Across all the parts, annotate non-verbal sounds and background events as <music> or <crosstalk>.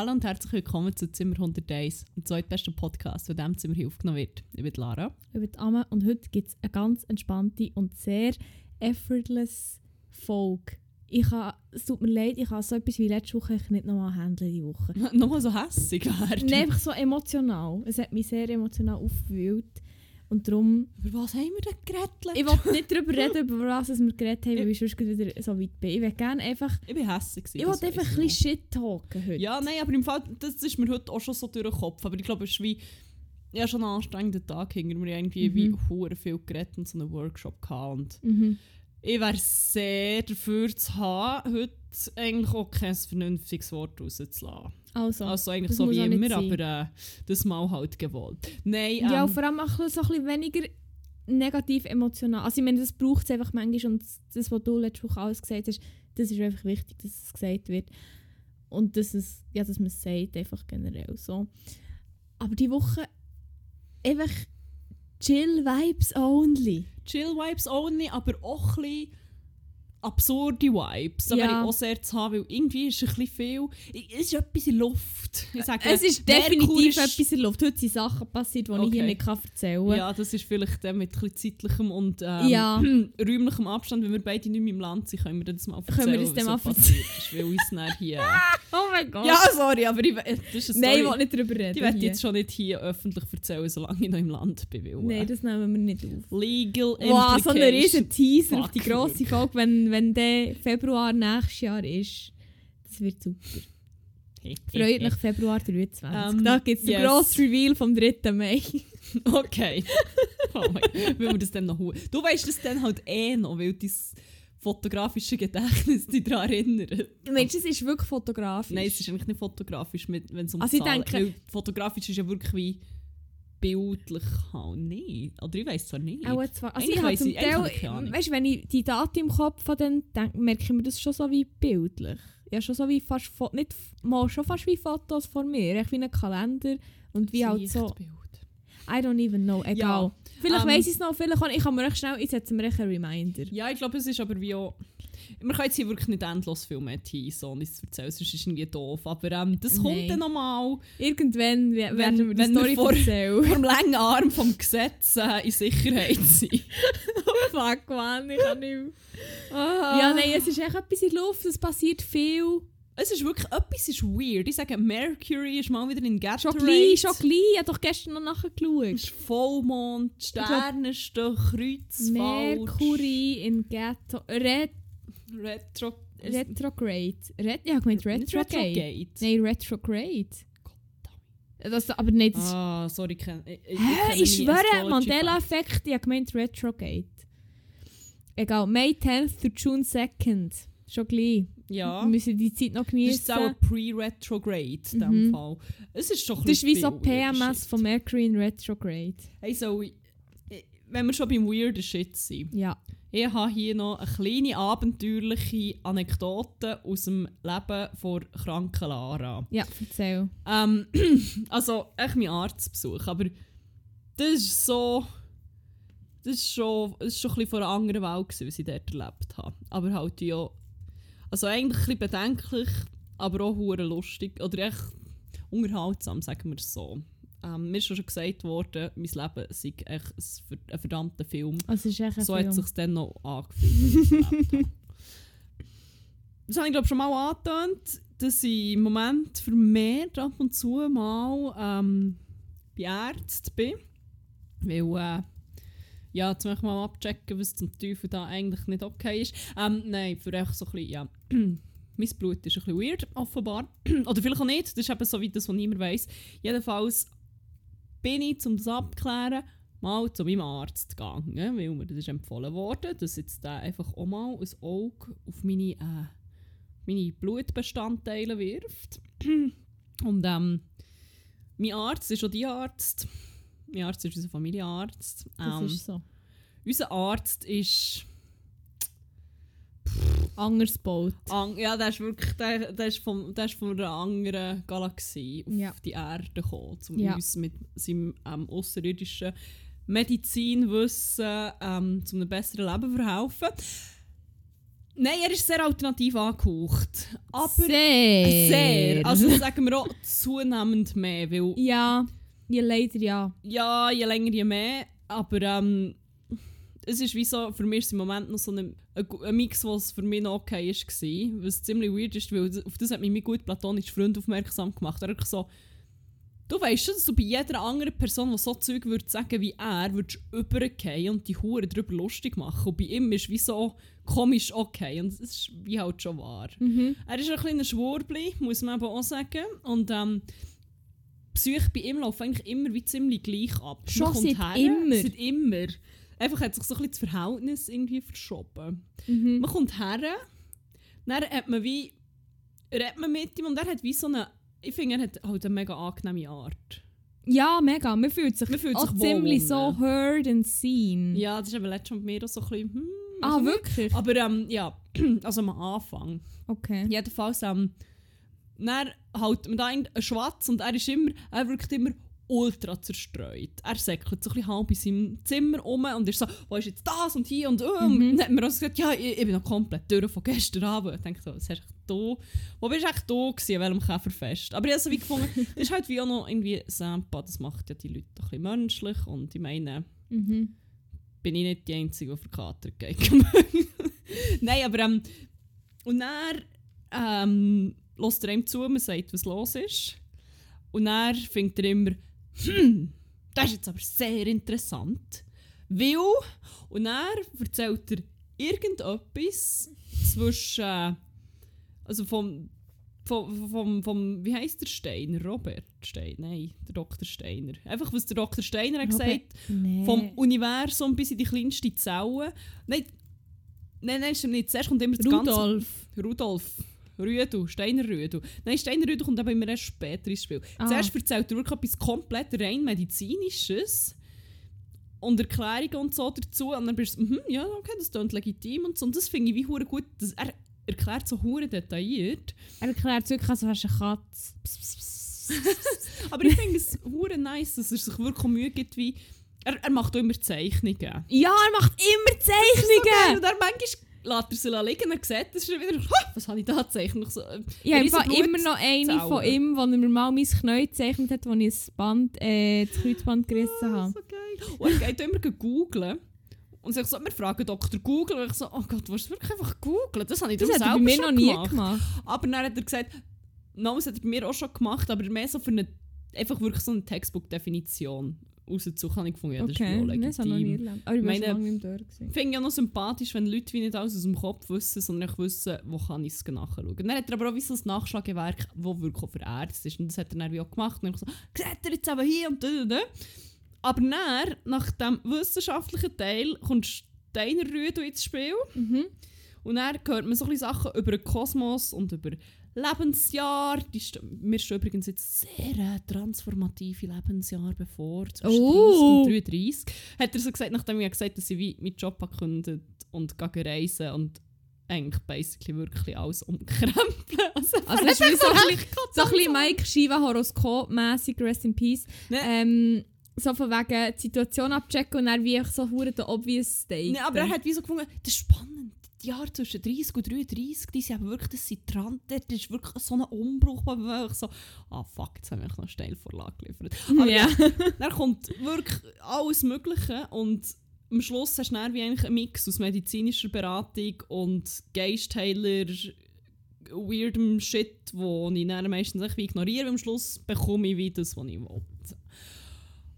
Hallo und herzlich willkommen zu Zimmer 101, dem zweitbesten Podcast, der diesem Zimmer hier aufgenommen wird. Ich bin Lara. Ich bin Amme und heute gibt es eine ganz entspannte und sehr effortless Folge. Ich habe, es tut mir leid, ich habe so etwas wie letzte Woche nicht nochmal handeln diese Woche. <laughs> Nochmal so hässig. Nein, einfach so emotional. Es hat mich sehr emotional aufgewühlt. Und darum, Über was haben wir denn geredet? ich will nicht darüber reden, über was wir geredet haben, weil ich sonst wieder so weit bin. Ich will gerne einfach, Ich bin gewesen, ich will einfach ein bisschen Shit talken heute. Ja, nein, aber im Fall, das ist mir heute auch schon so durch den Kopf. Aber ich glaube, es ist wie... Hatte schon einen anstrengenden Tag hinter mir. irgendwie Mhm. wie hure viel geredet und so einen Workshop gehabt. Und Mhm. Ich wäre sehr dafür zu haben, heute eigentlich auch kein vernünftiges Wort rauszulassen. Also, Also eigentlich so wie immer, aber äh, das mal halt gewollt. Nein, ähm, ja, vor allem auch so ein bisschen weniger negativ emotional. Also ich meine, das braucht es einfach manchmal und das, was du letzte Woche alles gesagt hast, das ist einfach wichtig, dass es gesagt wird. Und dass, es, ja, dass man es sagt, einfach generell so. Aber die Woche einfach chill Vibes only. Chill Vibes only, aber auch ein bisschen absurde Vibes. Da Ja. wäre ich auch sehr zu haben, weil irgendwie ist ein bisschen viel... Es ist etwas in Luft. Ich sage, Es ist definitiv ist- etwas in Luft. Heute sind Sachen passiert, die ich Okay. hier nicht erzählen kann. Ja, das ist vielleicht dann mit ein zeitlichem und ähm, Ja. <clears throat> räumlichem Abstand. Wenn wir beide nicht mehr im Land sind, können wir das mal erzählen, Können wir das dann mal ist, weil uns dann hier... <laughs> Oh mein Gott. ja, sorry, aber ich, das ist Nein, ich will nicht darüber reden. Die werde ich hier. jetzt schon nicht hier öffentlich erzählen, solange ich noch im Land bin. Nein, äh, das nehmen wir nicht auf. Legal Wow, so ein riesen Teaser auf die Fuck, grosse. Folge, wenn, wenn der Februar nächstes Jahr ist. Das wird super. Freut mich Februar 23. Ähm, da gibt es den yes. grossen Reveal vom 3. Mai. <laughs> Okay. <laughs> Oh mein Gott, wir das dann noch holen? Du weißt das dann halt eh noch, weil dein fotografische Gedächtnis dich daran erinnert. Mensch, das ist wirklich fotografisch. Nein, es ist eigentlich nicht fotografisch, wenn es um Also ich Zahlen weil Fotografisch ist ja wirklich wie bildlich halt nicht. Oder ich weiß zwar nicht. Auch zwar, also ich habe weiss ich- habe ich Teil, weißt, wenn ich die Daten im Kopf habe, dann denk, merke ich mir das schon so wie bildlich. Ja, schon so wie fast, nicht, mal schon fast wie Fotos von mir, echt wie ein Kalender und wie halt so, Sichtbild. I don't even know, egal. Ja, vielleicht ähm, weiss ich es noch, vielleicht kann ich kann mir recht schnell, ich setze mir einen Reminder. Ja, ich glaube, es ist aber wie auch... Wir können jetzt hier wirklich nicht endlos viel mehr teasen, ohne es erzählen, sonst ist es irgendwie doof. Aber ähm, das kommt Nein. dann nochmal Irgendwann we- werden wir die wenn wir Story vor- erzählen. vor dem langen Arm vom Gesetz äh, in Sicherheit sein. <laughs> Fuck, man, ich kann nicht mehr. Ah. Ja, nein, es ist echt etwas in der Luft, es passiert viel. Es ist wirklich, etwas ist weird. Ich sage, Mercury ist mal wieder in Schon Gatorade. gleich, schon gleich. Ich habe doch gestern noch Es nachgeschaut. ist Vollmond, die Sterne stehen kreuz, Mercury in Ghetto. Retro... retrograde. Red, ja, ich Retrograde. Retrograde. Nein, Retrograde. Das, aber nicht. Das, Ah, sorry, ich. Ich, ich Hä? Ich meine schwöre, Mandela-Effekt, ich habe gemeint Retrograde. Egal, May 10th to June 2nd. Schon gleich. Ja. Wir müssen die Zeit noch Das genießen. ist auch Pre-Retrograde in diesem Mhm. Fall. Es ist schon Das ist wie so PMS von Mercury in Retrograde. Hey, so, ich- ich- wenn wir schon beim weirden Shit sind. Ja. Ich habe hier noch eine kleine abenteuerliche Anekdote aus dem Leben von kranken Lara. Ja, erzähl. Ähm, <clears throat> also, echt mein Arztbesuch, aber das ist so... Das ist schon, das ist schon ein bisschen von einer anderen Welt, gewesen, was ich dort erlebt habe. Aber halt ja... Also eigentlich ein bisschen bedenklich, aber auch lustig. Oder echt unterhaltsam, sagen wir es so. Ähm, mir ist schon gesagt worden, mein Leben sei echt ein, ver- ein verdammter Film. Also, es ist echt ein So Film. hat es sich dann noch angefühlt. ich <laughs> das habe ich glaube schon mal angetönt, dass ich im Moment vermehrt ab und zu mal ähm, bei Ärzten bin. Weil, äh, ja, zum Beispiel mal abchecken, was zum Teufel da eigentlich nicht okay ist. Ähm, nein, für echt so ein bisschen, ja. <clears throat> mein Blut ist ein bisschen weird, offenbar. <clears throat> Oder vielleicht auch nicht, das ist eben so wie das, was niemand weiß. Jedenfalls bin ich, um das abzuklären, mal zu meinem Arzt gegangen, weil mir das ist empfohlen wurde, dass jetzt der einfach auch mal ein Auge auf meine, äh, meine Blutbestandteile wirft. <clears throat> Und ähm, mein Arzt ist auch die Arzt. Mein Arzt ist unser Familienarzt. Das Ähm, ist so. unser Arzt ist... Anders gebaut. An, ja, der ist wirklich der, der ist von, der ist von einer anderen Galaxie auf Ja. die Erde gekommen, um Ja. uns mit seinem ähm, außerirdischen Medizinwissen ähm, zu einem besseren Leben verhelfen. Nein, er ist sehr alternativ angehaucht. Aber sehr. sehr. Also sagen wir auch zunehmend mehr, weil ja, ja, leider ja. ja, je länger, je mehr. Aber ähm, es ist wie so, für mich ist es im Moment noch so ein, ein, Mix, was für mich noch okay war. Was ziemlich weird ist, weil auf das hat mich mein gut platonischer Freund aufmerksam gemacht. Er hat so, du weißt schon, dass du bei jeder anderen Person, die so Zeug würde sagen wie er, würdest übergehen und die Hure darüber lustig machen. Und bei ihm ist wie so komisch okay. Und das ist wie halt schon wahr. Mhm. Er ist ein kleiner Schwurbli, muss man eben auch sagen. Und ähm, die Psyche bei ihm läuft eigentlich immer wie ziemlich gleich ab. Schon seit her, immer? Seit immer. Einfach hat sich so ein bisschen das Verhältnis irgendwie verschoben. Mhm. Man kommt her, dann hat man wie, redet man mit ihm und er hat wie so eine, ich finde, er hat halt eine mega angenehme Art. Ja, mega. Man fühlt sich, Man fühlt auch sich ziemlich so heard and seen. Ja, das ist eben letztes Mal bei mir auch so ein bisschen, hm, Ah, also wirklich? Aber ähm, ja, <clears throat> also am Anfang. Okay. Jedenfalls, ähm, dann halt man da einen Schwatz und er ist immer, er wirkt immer ultra zerstreut. Er säckelt so ein bisschen halb in seinem Zimmer um und ist so, wo ist jetzt das und hier und oh. Mhm. Und dann hat mir auch gesagt, ja, ich, ich bin noch komplett durch von gestern Abend. Ich denke so, was hast du da? Wo bist du eigentlich da gewesen, an welchem Käferfest? Aber ich habe so wie gefunden, das <laughs> ist halt wie auch noch irgendwie Sampa, das macht ja die Leute ein bisschen menschlich und ich meine, Mhm. bin ich nicht die Einzige, die verkatert geht. <laughs> Nein, aber ähm, und dann ähm, lässt er ihm zu, man sagt, was los ist. Und dann findet er immer, hm, das ist jetzt aber sehr interessant. Weil, und dann erzählt er irgendetwas zwischen, also vom, vom, vom, vom, wie heisst der Steiner? Robert Steiner? Nein, der Dr. Steiner. Einfach, was der Dr. Steiner hat Robert- gesagt Nee. vom Universum bis in die kleinste Zelle. Nein, nein, nein, stimmt nicht. Zuerst kommt immer das Rudolf. ganze... Rudolf. Rüdu, Steiner Rüdu. Nein, Steiner Rüdu kommt aber immer erst später ins Spiel. Ah. Zuerst erzählt er wirklich etwas komplett rein medizinisches und Erklärungen und so dazu. Und dann bist du, mhm, ja, okay, das klingt legitim und so. Und das finde ich wie hure gut. Das, er erklärt so hure detailliert. Er erklärt es wirklich, als wärst du eine Katze. Pss, pss, pss. <laughs> Aber ich finde es hure nice, dass er sich wirklich Mühe gibt, wie... Er, er macht auch immer Zeichnungen. ja, er macht immer Und Zeichnungen! dann manchmal lässt er sie liegen und sieht, das ist wieder, <laughs> «Ha, was habe ich da gezeichnet? So, äh, Ich habe immer noch eine von ihm, wo er mir mal mein Knie gezeichnet hat, wo ich das, Band, äh, das Kreuzband gerissen Ah, habe. so geil. Und er geht immer googeln. Und sagt so, wir fragen Dr. Google. Und ich so, oh Gott, du wirklich einfach googeln? Das habe ich Das darum hat er bei selber mir noch schon nie gemacht. gemacht. Aber dann hat er gesagt, no, das hat er bei mir auch schon gemacht, aber mehr so für eine, einfach wirklich so eine Textbook-Definition rauszusuchen, habe ich gefunden, ja, das ist okay, ja auch das habe ich noch nie legitim. erlebt. Aber ich war lange. Ich finde ja noch sympathisch, wenn Leute wie nicht alles aus dem Kopf wissen, sondern auch wissen, wo kann ich es nachschauen. Dann hat er aber auch wie so ein Nachschlagewerk, das wirklich für Ärzte ist. Und das hat er dann wie auch gemacht. Und dann so, seht ihr jetzt aber hier und da da. Aber dann, nach dem wissenschaftlichen Teil, kommt Steiner Rüdo ins Spiel. Mhm. Und dann hört man so ein Sachen über den Kosmos und über Lebensjahr. Die st mir stehen übrigens jetzt sehr äh, transformative Lebensjahre bevor, zwischen Oh. 30 und 33. Hat er so gesagt, nachdem ich gesagt habe, dass ich meinen Job gekündigt und gehe reisen und eigentlich basically wirklich alles umkrempeln. <laughs> Also, Also es ist wie so ein bisschen, so ein bisschen Mike Shiva Horoskop-mässig, Rest in Peace. Ne. Ähm, so von wegen die Situation abchecken und dann wie ich so hure der obvious State. Nee, aber er hat wie so gefunden, das ist spannend. Die Jahre zwischen 30 und 33, die sind aber wirklich, das sind dran, das ist wirklich so ein Umbruch, wo man wirklich so, ah fuck, jetzt haben wir noch eine Steilvorlage geliefert. Aber ja. Dann kommt wirklich alles Mögliche und am Schluss hast du dann wie eigentlich einen Mix aus medizinischer Beratung und Geistheiler, weirdem Shit, wo ich dann meistens wie ignoriere. Am Schluss bekomme ich wie das, was ich will.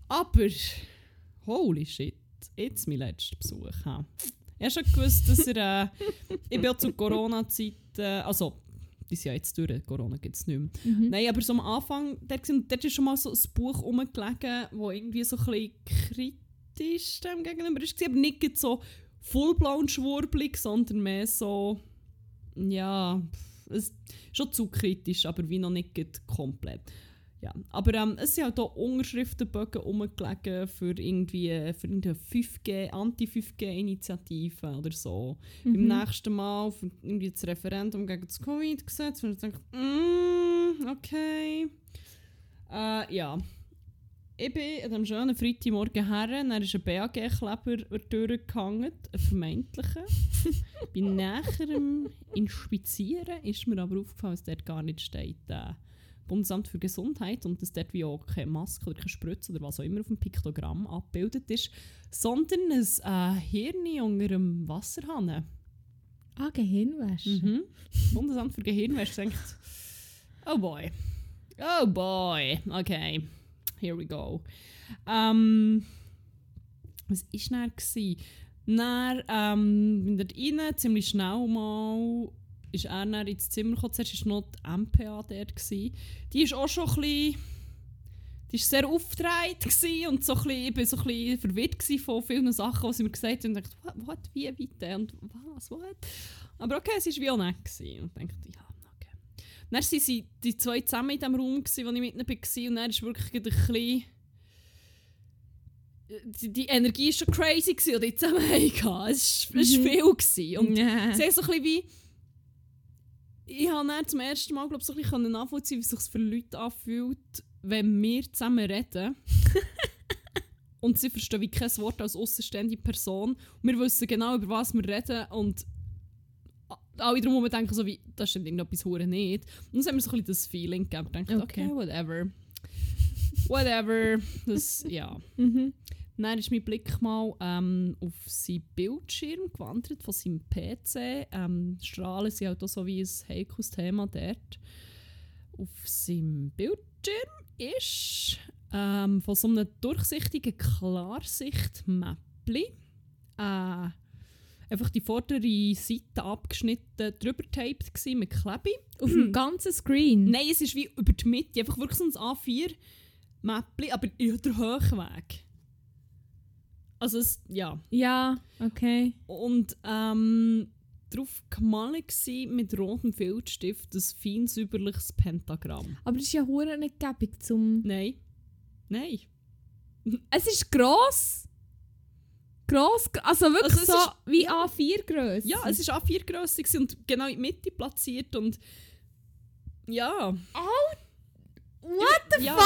Aber, holy shit, jetzt mein letzter Besuch. ha. Ich habe schon gewusst, dass er, äh, ich bin ja zu Corona-Zeiten, also, die sind ja jetzt durch, Corona gibt es nicht mehr. Mhm. Nein, aber so am Anfang, dort, dort ist schon mal so ein Buch rumgelegen, wo irgendwie so ein bisschen kritisch dem gegenüber war. Aber nicht so full-blown schwurblig, sondern mehr so, ja, es, schon zu kritisch, aber wie noch nicht komplett. Ja, aber ähm, es sind halt auch Unterschriftenbögen rumgelegen für irgendwie für irgendeine 5G, Anti-5G-Initiative oder so. Im Mhm. nächsten Mal für irgendwie das Referendum gegen das Covid-Gesetz. Und ich denke, mm, okay. Äh, ja. ich bin an diesem schönen Freitagmorgen her, dann ist ein BAG-Kleber durchgehangen, ein vermeintlicher. <laughs> bei näherem Inspizieren ist mir aber aufgefallen, dass dort gar nicht steht äh, Bundesamt für Gesundheit und dass dort wie auch keine Maske oder keine Spritze oder was auch immer auf dem Piktogramm abgebildet ist, sondern ein äh, Hirn unter einem Wasserhahn. Ah, Gehirnwäsche. Mhm. Bundesamt für Gehirnwäsche denkt, oh boy, oh boy, okay, here we go. Ähm, was war dann? Dann ähm, bin dort rein, ziemlich schnell mal, ist er dann ins Zimmer gekommen. Zuerst war noch die MPA dort. Gewesen. Die ist auch schon ein bisschen... Die war sehr aufgedreht und so ein bisschen, ich war so ein bisschen verwirrt von vielen Sachen, die sie mir gesagt haben. Und dachte, what, what wie, weiter und was, what? Aber okay, es war wie auch nett. Gewesen. Und ich dachte, ja, okay. Dann waren sie die zwei zusammen in dem Raum, gewesen, wo ich mit ihnen war. Und dann ist wirklich ein bisschen die, die Energie war schon crazy, gewesen, die zusammen <laughs> hatten. Es war Mhm. viel. Gewesen. Und Ja. sie so ein bisschen wie... Ich habe dann zum ersten Mal glaub, so ein bisschen nachvollziehen, wie es sich für Leute anfühlt, wenn wir zusammen reden. <laughs> und sie verstehen wie kein Wort als außenstehende Person. Wir wissen genau, über was wir reden. Und alle drumherum denken so wie, das stimmt irgendetwas hure nicht. Und dann haben wir so ein bisschen das Feeling gegeben. Ich dachte, okay, Okay. whatever. whatever. Das, ja. Mhm. Dann ist mein Blick mal ähm, auf seinen Bildschirm gewandert von seinem PC. Ähm, Strahlen sind halt auch so wie ein heikles Thema dort. Auf seinem Bildschirm ist ähm, von so einem durchsichtigen Klarsicht-Mäppli äh, einfach die vordere Seite abgeschnitten, drüber taped mit Klebe. Auf dem <clears throat> ganzen Screen? Nein, es ist wie über die Mitte, einfach wirklich so ein A4-Mäppli, aber in der Hochweg. Also es, ja. Ja, okay. Und ähm, drauf gemalt gsi mit rotem Filzstift ein fein säuberliches Pentagramm. Aber das ist ja hure nicht gäbig zum... Nein. Nein. Es ist gross. Gross, also wirklich Also so ist- wie A4 Größe. Ja, es war A4-Grösse gsi und genau in die Mitte platziert und ja. What the ja.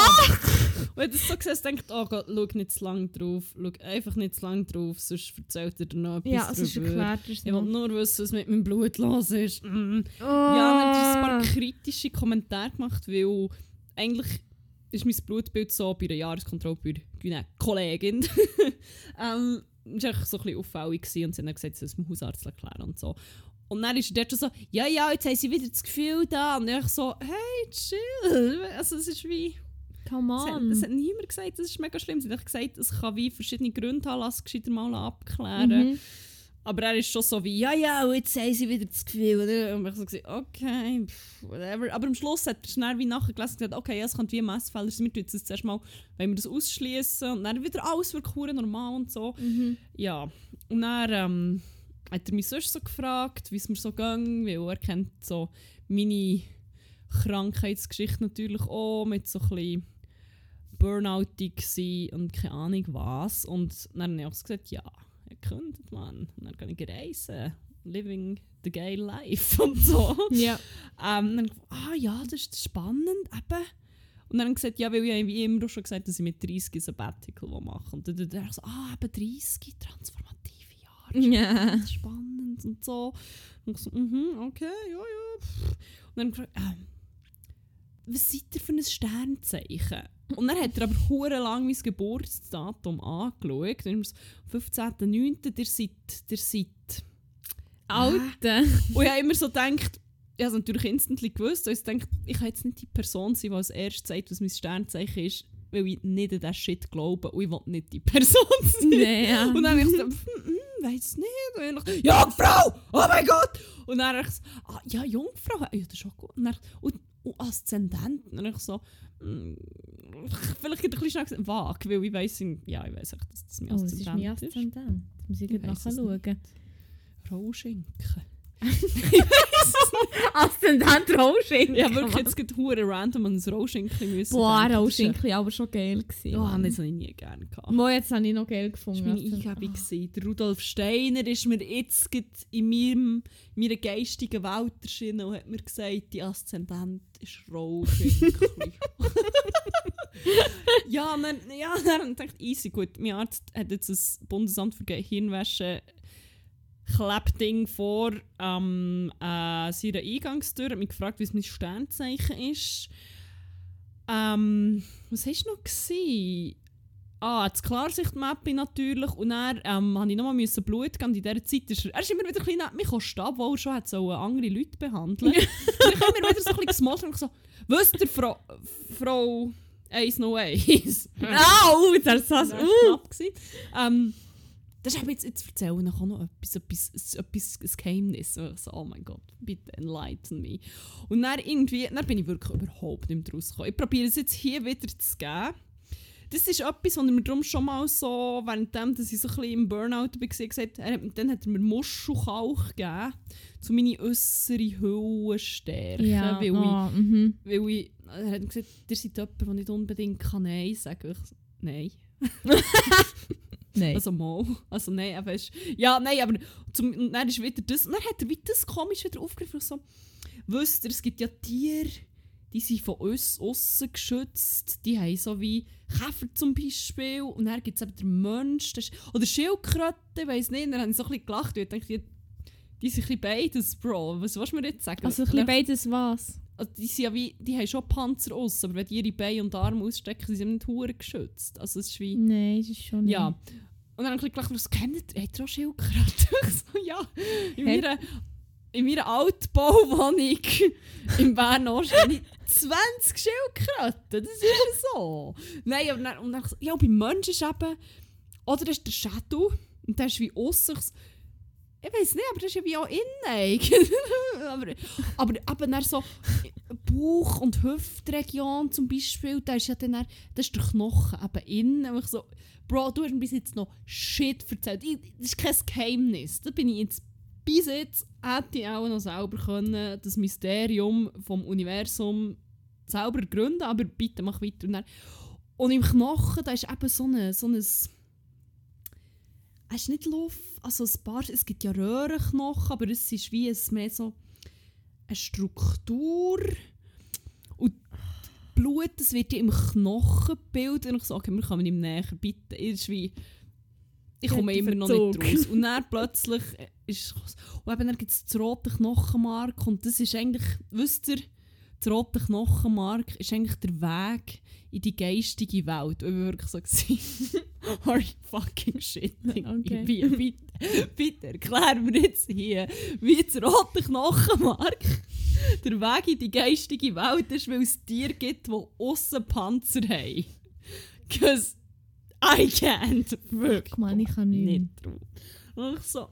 Wenn du das so siehst, denkst du, oh Gott, schau nicht zu lang drauf. Schau einfach nicht zu lang drauf, sonst erzählt er dir noch etwas Ja, es ist erklärt. er es Ich will nur wissen, was mit meinem Blut los ist. Mm. Oh. Ja, dann hat ein paar kritische Kommentare gemacht, weil eigentlich ist mein Blutbild so bei einer Jahreskontrolle bei einer Kollegin. <laughs> ähm, das war einfach so ein bisschen auffällig und sie haben dann gesagt, sie es dem Hausarzt erklären und so. Und dann ist er dort schon so, ja, ja, jetzt haben sie wieder das Gefühl da. Und ich so, hey, chill. Also es ist wie... Come Es hat, on. es hat niemand gesagt, das ist mega schlimm. Sie hat gesagt, es kann wie verschiedene Gründe haben, lass es gescheiter mal abklären. Mhm. Aber er ist schon so wie, ja, ja, und jetzt haben sie wieder das Gefühl. Oder? Und ich so, gesagt, okay, pff, whatever. Aber am Schluss hat er schnell wie nachgelesen und gesagt, okay, ja, es könnte wie ein Messfehler sein. Wir tun jetzt zuerst mal, wenn wir das ausschließen und dann wieder alles wird normal und so. Mhm. Ja, und dann ähm, hat er mich sonst so gefragt, wie es mir so ging, weil er kennt so meine Krankheitsgeschichte natürlich auch mit so ein bisschen Burnoutig und keine Ahnung was. Und dann habe ich auch gesagt, ja, er könnte man. Und dann kann ich reisen, living the gay life <laughs> und so. Ja. Ähm, dann, ah ja, das ist spannend, eben. Und dann gesagt, ja, weil ich wie immer schon gesagt dass ich mit 30 ein Sabbatical mache. Und dann dann ich so, ah, eben 30, transformative Jahre, Ja. spannend, und so. Und ich so, mhm, okay, ja, ja. Und dann gefragt, ähm, was seid ihr für ein Sternzeichen? Und dann hat er aber hure lang mein Geburtsdatum angeschaut. Und ich so, 15.09., der seid, der seid Alte. <laughs> und ich habe immer so gedacht, ich habe es natürlich instantly gewusst, weil ich denke, ich kann jetzt nicht die Person sein, die als erstes sagt, was mein Sternzeichen ist, weil ich nicht an diesen Shit glaube und ich will nicht die Person <laughs> sein. Nee, ja. Und dann habe ich so, hm, hm, weiß nicht. Jungfrau! Oh mein Gott! Und dann habe ich so, ah, ja, Jungfrau, ja, das ist auch gut. Und, dann, und, und Aszendent. Und dann habe ich so, hm, <laughs> vielleicht ein bisschen schnell gesagt, vage, weil ich weiss, ja, ich weiss echt, dass das mein Oh, es ist Aszendent mein ist. Aszendent. Muss ich Ich gleich weiss <laughs> Rohschinken. Aszendent Aszendent Rohschinken. Ja, wirklich jetzt gerade hure random an Rohschinken müssen. Boah. Rohschinken aber schon geil gewesen. Ja, Mann. das habe ich nie gerne gehabt. Mo, jetzt habe ich noch geil Das gefunden. war meine Eingebung. Der Rudolf Steiner ist mir jetzt in meinem, meiner geistigen Welt erschienen und hat mir gesagt, die Aszendent ist Rohschinken. <laughs> ja, dann, ja, dann dachte ich, easy, gut. Mein Arzt hat jetzt das Bundesamt für Gehirnwäsche Klebding vor ähm, äh, seiner Eingangstür, hat mich gefragt, wie es mein Sternzeichen ist. Ähm, was hast du noch gesehen? Ah, das Klarsichtmappe natürlich. Und dann ähm, musste ich nochmal Blut geben. Und in dieser Zeit ist er, er ist immer wieder ein bisschen mich stehen, obwohl er schon hat so andere Leute behandeln <laughs> Und ich habe immer wieder so ein bisschen gesmollt und so, wisst ihr, Frau, Frau Eis No Eis? Au, das war Uh. knapp. gewesen. Ähm, das ist aber jetzt, jetzt erzähle ich auch noch etwas, etwas, etwas, ein Geheimnis. Und ich so, oh mein Gott, bitte enlighten me. Und dann irgendwie, dann bin ich wirklich überhaupt nicht mehr rausgekommen. Ich probiere es jetzt hier wieder zu geben. Das ist etwas, was er mir darum schon mal so, währenddem, dass ich so ein bisschen im Burnout war, gesagt er, hat- dann hat er mir Muschelkalk gegeben, zu meine äußere Hülle stärken. Ja, weil ich oh, mhm. weil ich, er hat gesagt, ihr seid jemand, der nicht unbedingt kann Nein sagen kann. Ich Nein. <laughs> Nein. Also mal. <laughs> Also nein, aber ist, Ja, nein, aber zum, und dann ist wieder das. Und dann hat er wieder das komisch wieder aufgegriffen. So, wisst ihr, es gibt ja Tiere, die sind von uns aussen geschützt. Die haben so wie Käfer zum Beispiel. Und dann gibt es eben den Mensch. Das ist, oder Schildkröten, ich weiss nicht. Dann haben sie so ein bisschen gelacht. Und ich dachte, die, die sind ein bisschen beides, Bro. Was willst du mir jetzt sagen? Also ein bisschen beides was? Also die, sind ja wie, die haben schon Panzer aus, aber wenn die ihre Beine und Arme ausstecken, sind sie nicht hure geschützt. Also es ist wie... Nein, das ist schon nicht. Ja. Und dann habe ich gelacht, was kennt ihr? Habt ihr auch Schildkröten? <laughs> Ich so, ja. In meiner, in meiner Altbauwohnung in Bern <laughs> Ost habe ich 20 Schildkröten. Das ist ja so. Nein, aber dann, und dann, ja, bei Menschen ist eben... Oder das ist der Shadow. Und der ist wie aussen. Ich weiß nicht, aber das ist ja wie auch innen. <laughs> aber, aber eben dann so Bauch- und Hüftregion zum Beispiel, da ist ja dann, dann- das ist der Knochen eben innen. Und ich so, Bro, du hast mir bis jetzt noch Shit erzählt. Ich, das ist kein Geheimnis. Da bin ich jetzt bis jetzt hätte ich auch noch selber können das Mysterium vom Universum selber gründen, aber bitte mach weiter. Und, dann, und im Knochen, da ist eben so ein, so ein es ist nicht Luft, also ein paar, es gibt ja Röhrenknochen, aber es ist wie es mehr so eine Struktur. Und Blut, das wird ja im Knochen gebildet und ich sage, wir kommen ihm näher, bitte, es ist wie ich komme immer noch nicht raus. Und dann <laughs> plötzlich ist und eben dann gibt es das rote Knochenmark. Und das ist eigentlich, wisst ihr, das rote Knochenmark ist eigentlich der Weg in die geistige Welt. Ich war wirklich so, gewesen, <laughs> are you fucking shitting? Okay. Bitte, bitte erklär mir jetzt hier, wie das rote Knochenmark der Weg in die geistige Welt ist, weil es Tiere gibt, die aussen Panzer haben. Because I can't. Wirklich. Ich meine, ich kann nicht. Nicht drauf. Und ich so...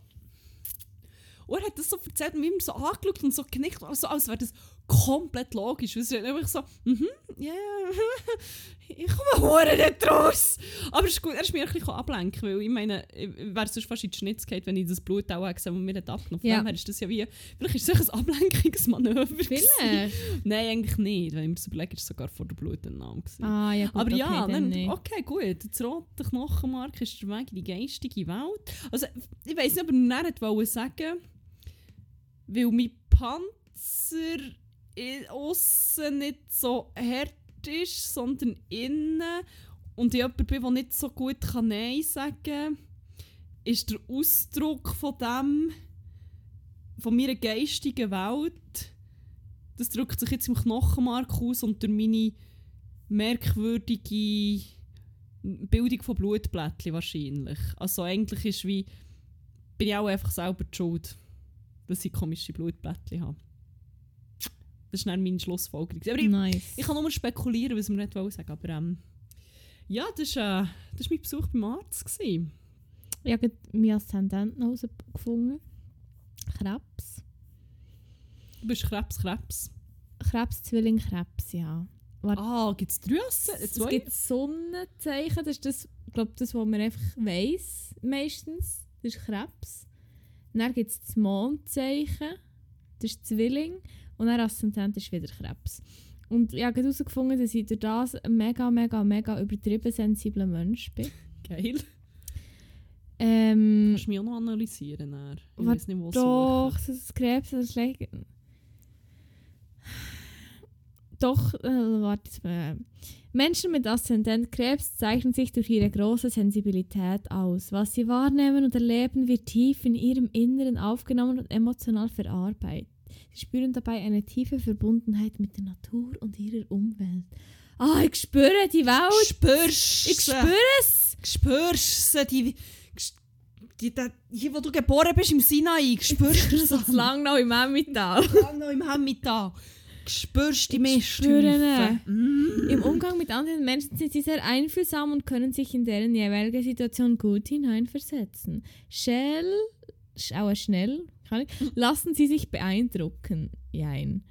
Und er hat das so erzählt und mir so angeschaut und so genickt, also, als wäre das komplett logisch. Es ist einfach so, mhm, ja, <laughs> ich komme hure nicht raus. Aber es ist gut, er ist mir ein bisschen ablenken, weil ich meine, ich wäre sonst fast in die Schnitz gehabt, wenn ich das Blut auch gesehen das mir abgenommen. Von Ja. dem her ist das ja wie, vielleicht ist es ein Ablenkungsmanöver. Vielleicht. Nein, eigentlich nicht. Wenn ich mir das überlege, ist es sogar vor der Blutentnahme. Ah, ja gut, Aber okay, ja, dann dann, nicht. okay, gut. Das rote Knochenmark ist der Weg in die geistige Welt. Also, ich weiß nicht, ob er dann hat wollte sagen weil mein Panzer i- aussen nicht so hart ist, sondern innen und ich jemand bin, der nicht so gut kann Nein sagen kann, ist der Ausdruck von dem, von meiner geistigen Welt, das drückt sich jetzt im Knochenmark aus und durch meine merkwürdige Bildung von Blutblättchen wahrscheinlich. Also eigentlich ist wie, bin ich auch einfach selber schuld, dass ich komische Blutblättchen habe. Das ist dann meine Schlussfolgerung. Aber ich, Nice. ich kann nur spekulieren, was wir nicht wollen sagen, aber ähm, ja, das war äh, das ist mein Besuch beim Arzt. Gewesen. Ich habe meinen Aszendenten herausgefunden. Krebs. Du bist Krebs, Krebs. Krebs, Zwilling, Krebs, ja. Warte. Ah, gibt es drei Asse? Es gibt Sonnenzeichen, das ist das, ich glaube, das, was man einfach weiss, meistens. Das ist Krebs. Dann gibt es das Mondzeichen, ist Zwilling und dann Aszendent ist wieder Krebs. Und ich habe herausgefunden, dass ich durch das ein mega, mega, mega übertrieben sensibler Mensch bin. <laughs> Geil. Ähm, Kannst du mich auch noch analysieren? Dann? Ich weiß nicht, wo Doch, suchen. das ist Krebs, das ist schlecht. Doch, äh, warte mal. Menschen mit Aszendent Krebs zeichnen sich durch ihre große Sensibilität aus. Was sie wahrnehmen und erleben, wird tief in ihrem Inneren aufgenommen und emotional verarbeitet. Sie spüren dabei eine tiefe Verbundenheit mit der Natur und ihrer Umwelt. Ah, ich spüre die Welt! Spürst Ich spüre es! Spürst sie? Die, die, die, hier, wo du geboren bist, im Sinai, spürst du <laughs> So das? lang noch im Emmental. <laughs> Lang noch im Hemmital. Spürst die Ich spüre Misthäufe? Mm. Im Umgang mit anderen Menschen sind sie sehr einfühlsam und können sich in deren jeweilige Situation gut hineinversetzen. Schnell, sch- auch schnell, lassen sie sich beeindrucken. Jein.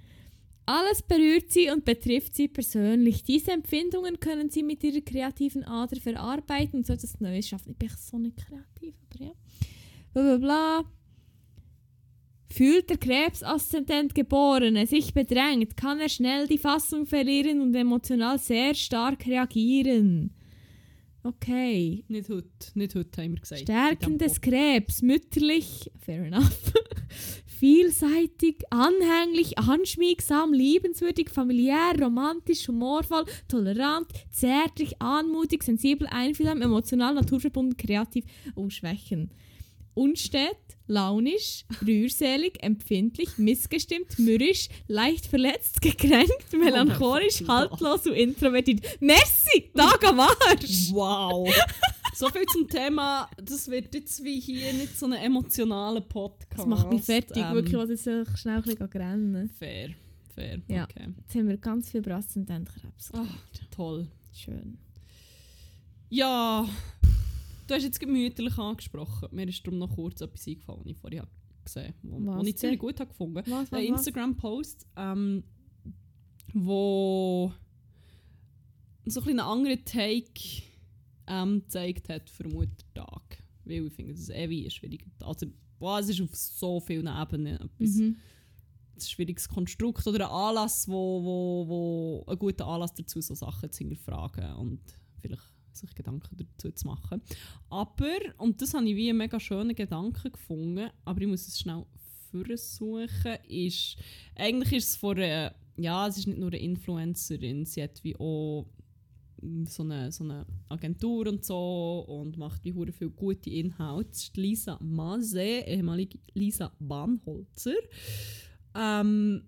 Alles berührt sie und betrifft sie persönlich. Diese Empfindungen können sie mit ihrer kreativen Ader verarbeiten und so etwas Neues schaffen. Ich bin so nicht kreativ, aber ja. Bla bla bla. Fühlt der Krebsaszendent Geborene sich bedrängt, kann er schnell die Fassung verlieren und emotional sehr stark reagieren. Okay. Nicht heute, nicht heute haben wir gesagt. Stärken des Krebs, mütterlich, fair enough, <laughs> vielseitig, anhänglich, anschmiegsam, liebenswürdig, familiär, romantisch, humorvoll, tolerant, zärtlich, anmutig, sensibel, einfühlsam, emotional, naturverbunden, kreativ, oh Schwächen. Unstet, launisch, rührselig, empfindlich, missgestimmt, mürrisch, leicht verletzt, gekränkt, melancholisch, Gott. haltlos und introvertiert. Merci, Tag am Arsch! Wow! <laughs> so viel zum Thema, das wird jetzt wie hier nicht so ein emotionaler Podcast. Das macht mich fertig, Ähm, wirklich, was jetzt schnell ein bisschen rennen. Fair, fair, Ja. okay. Jetzt haben wir ganz viel Brassendentkrebs. Ah, toll. Schön. Ja, du hast jetzt gemütlich angesprochen. Mir ist darum noch kurz etwas eingefallen, was ich habe gesehen habe, Was was ich ziemlich gut habe gefunden was, Ein Instagram-Post, ähm, wo so ein einen anderen Take ähm, gezeigt hat für den Muttertag. Weil ich finde, das ist eh wie ein schwieriger Also, boah, es ist auf so vielen Ebenen etwas Mhm. ein schwieriges Konstrukt oder ein Anlass, wo, wo, wo ein guter Anlass dazu, so Sachen zu hinterfragen und vielleicht sich Gedanken dazu zu machen. Aber, und das habe ich wie einen mega schönen Gedanken gefunden, aber ich muss es schnell versuchen, ist, eigentlich ist es von einer, ja, es ist nicht nur eine Influencerin, sie hat wie auch so eine, so eine Agentur und so und macht wie hure viel gute Inhalte. Das ist Lisa Mase, ehemalige Lisa Bahnholzer. Ähm,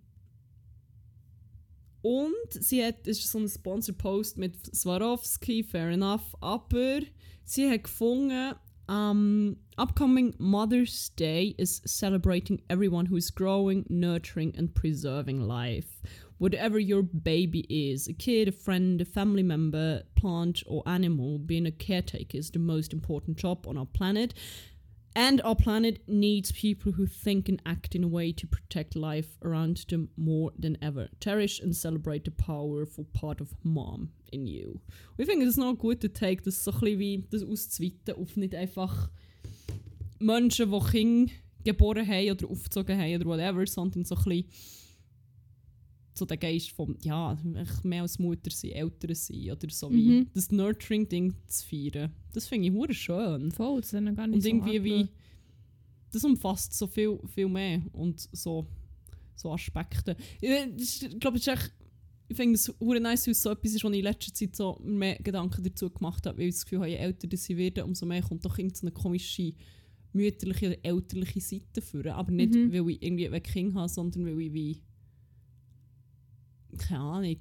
und sie hat, es ist so ein Sponsor-Post mit Swarovski, fair enough, aber sie hat gefunden, um, upcoming Mother's Day is celebrating everyone who is growing, nurturing and preserving life. Whatever your baby is, a kid, a friend, a family member, plant or animal, being a caretaker is the most important job on our planet. And our planet needs people who think and act in a way to protect life around them more than ever. Cherish and celebrate the powerful part of mom in you. Ich finde das noch ein guter Take, das so ein bisschen wie das auszuweiten auf nicht einfach Menschen, die Kinder geboren haben oder aufgezogen haben oder whatever, sondern so ein bisschen so der Geist vom, ja, mehr als Mutter sein, Eltern sein oder so wie Mhm. das Nurturing-Ding zu feiern. Das finde ich hure schön. Voll, das ist gar nicht Und so irgendwie wie. angeschaut. Das umfasst so viel, viel mehr und so, so Aspekte. Ich glaube, es ist echt. Ich finde es hure nice, weil es so etwas ist, was ich in letzter Zeit so mehr Gedanken dazu gemacht habe, weil ich das Gefühl habe, je älter sie werden, umso mehr kommt doch irgendeine komische mütterliche oder elterliche Seite führen. Aber nicht, Mhm. weil ich irgendwie ein Kind habe, sondern weil ich wie. Keine Ahnung.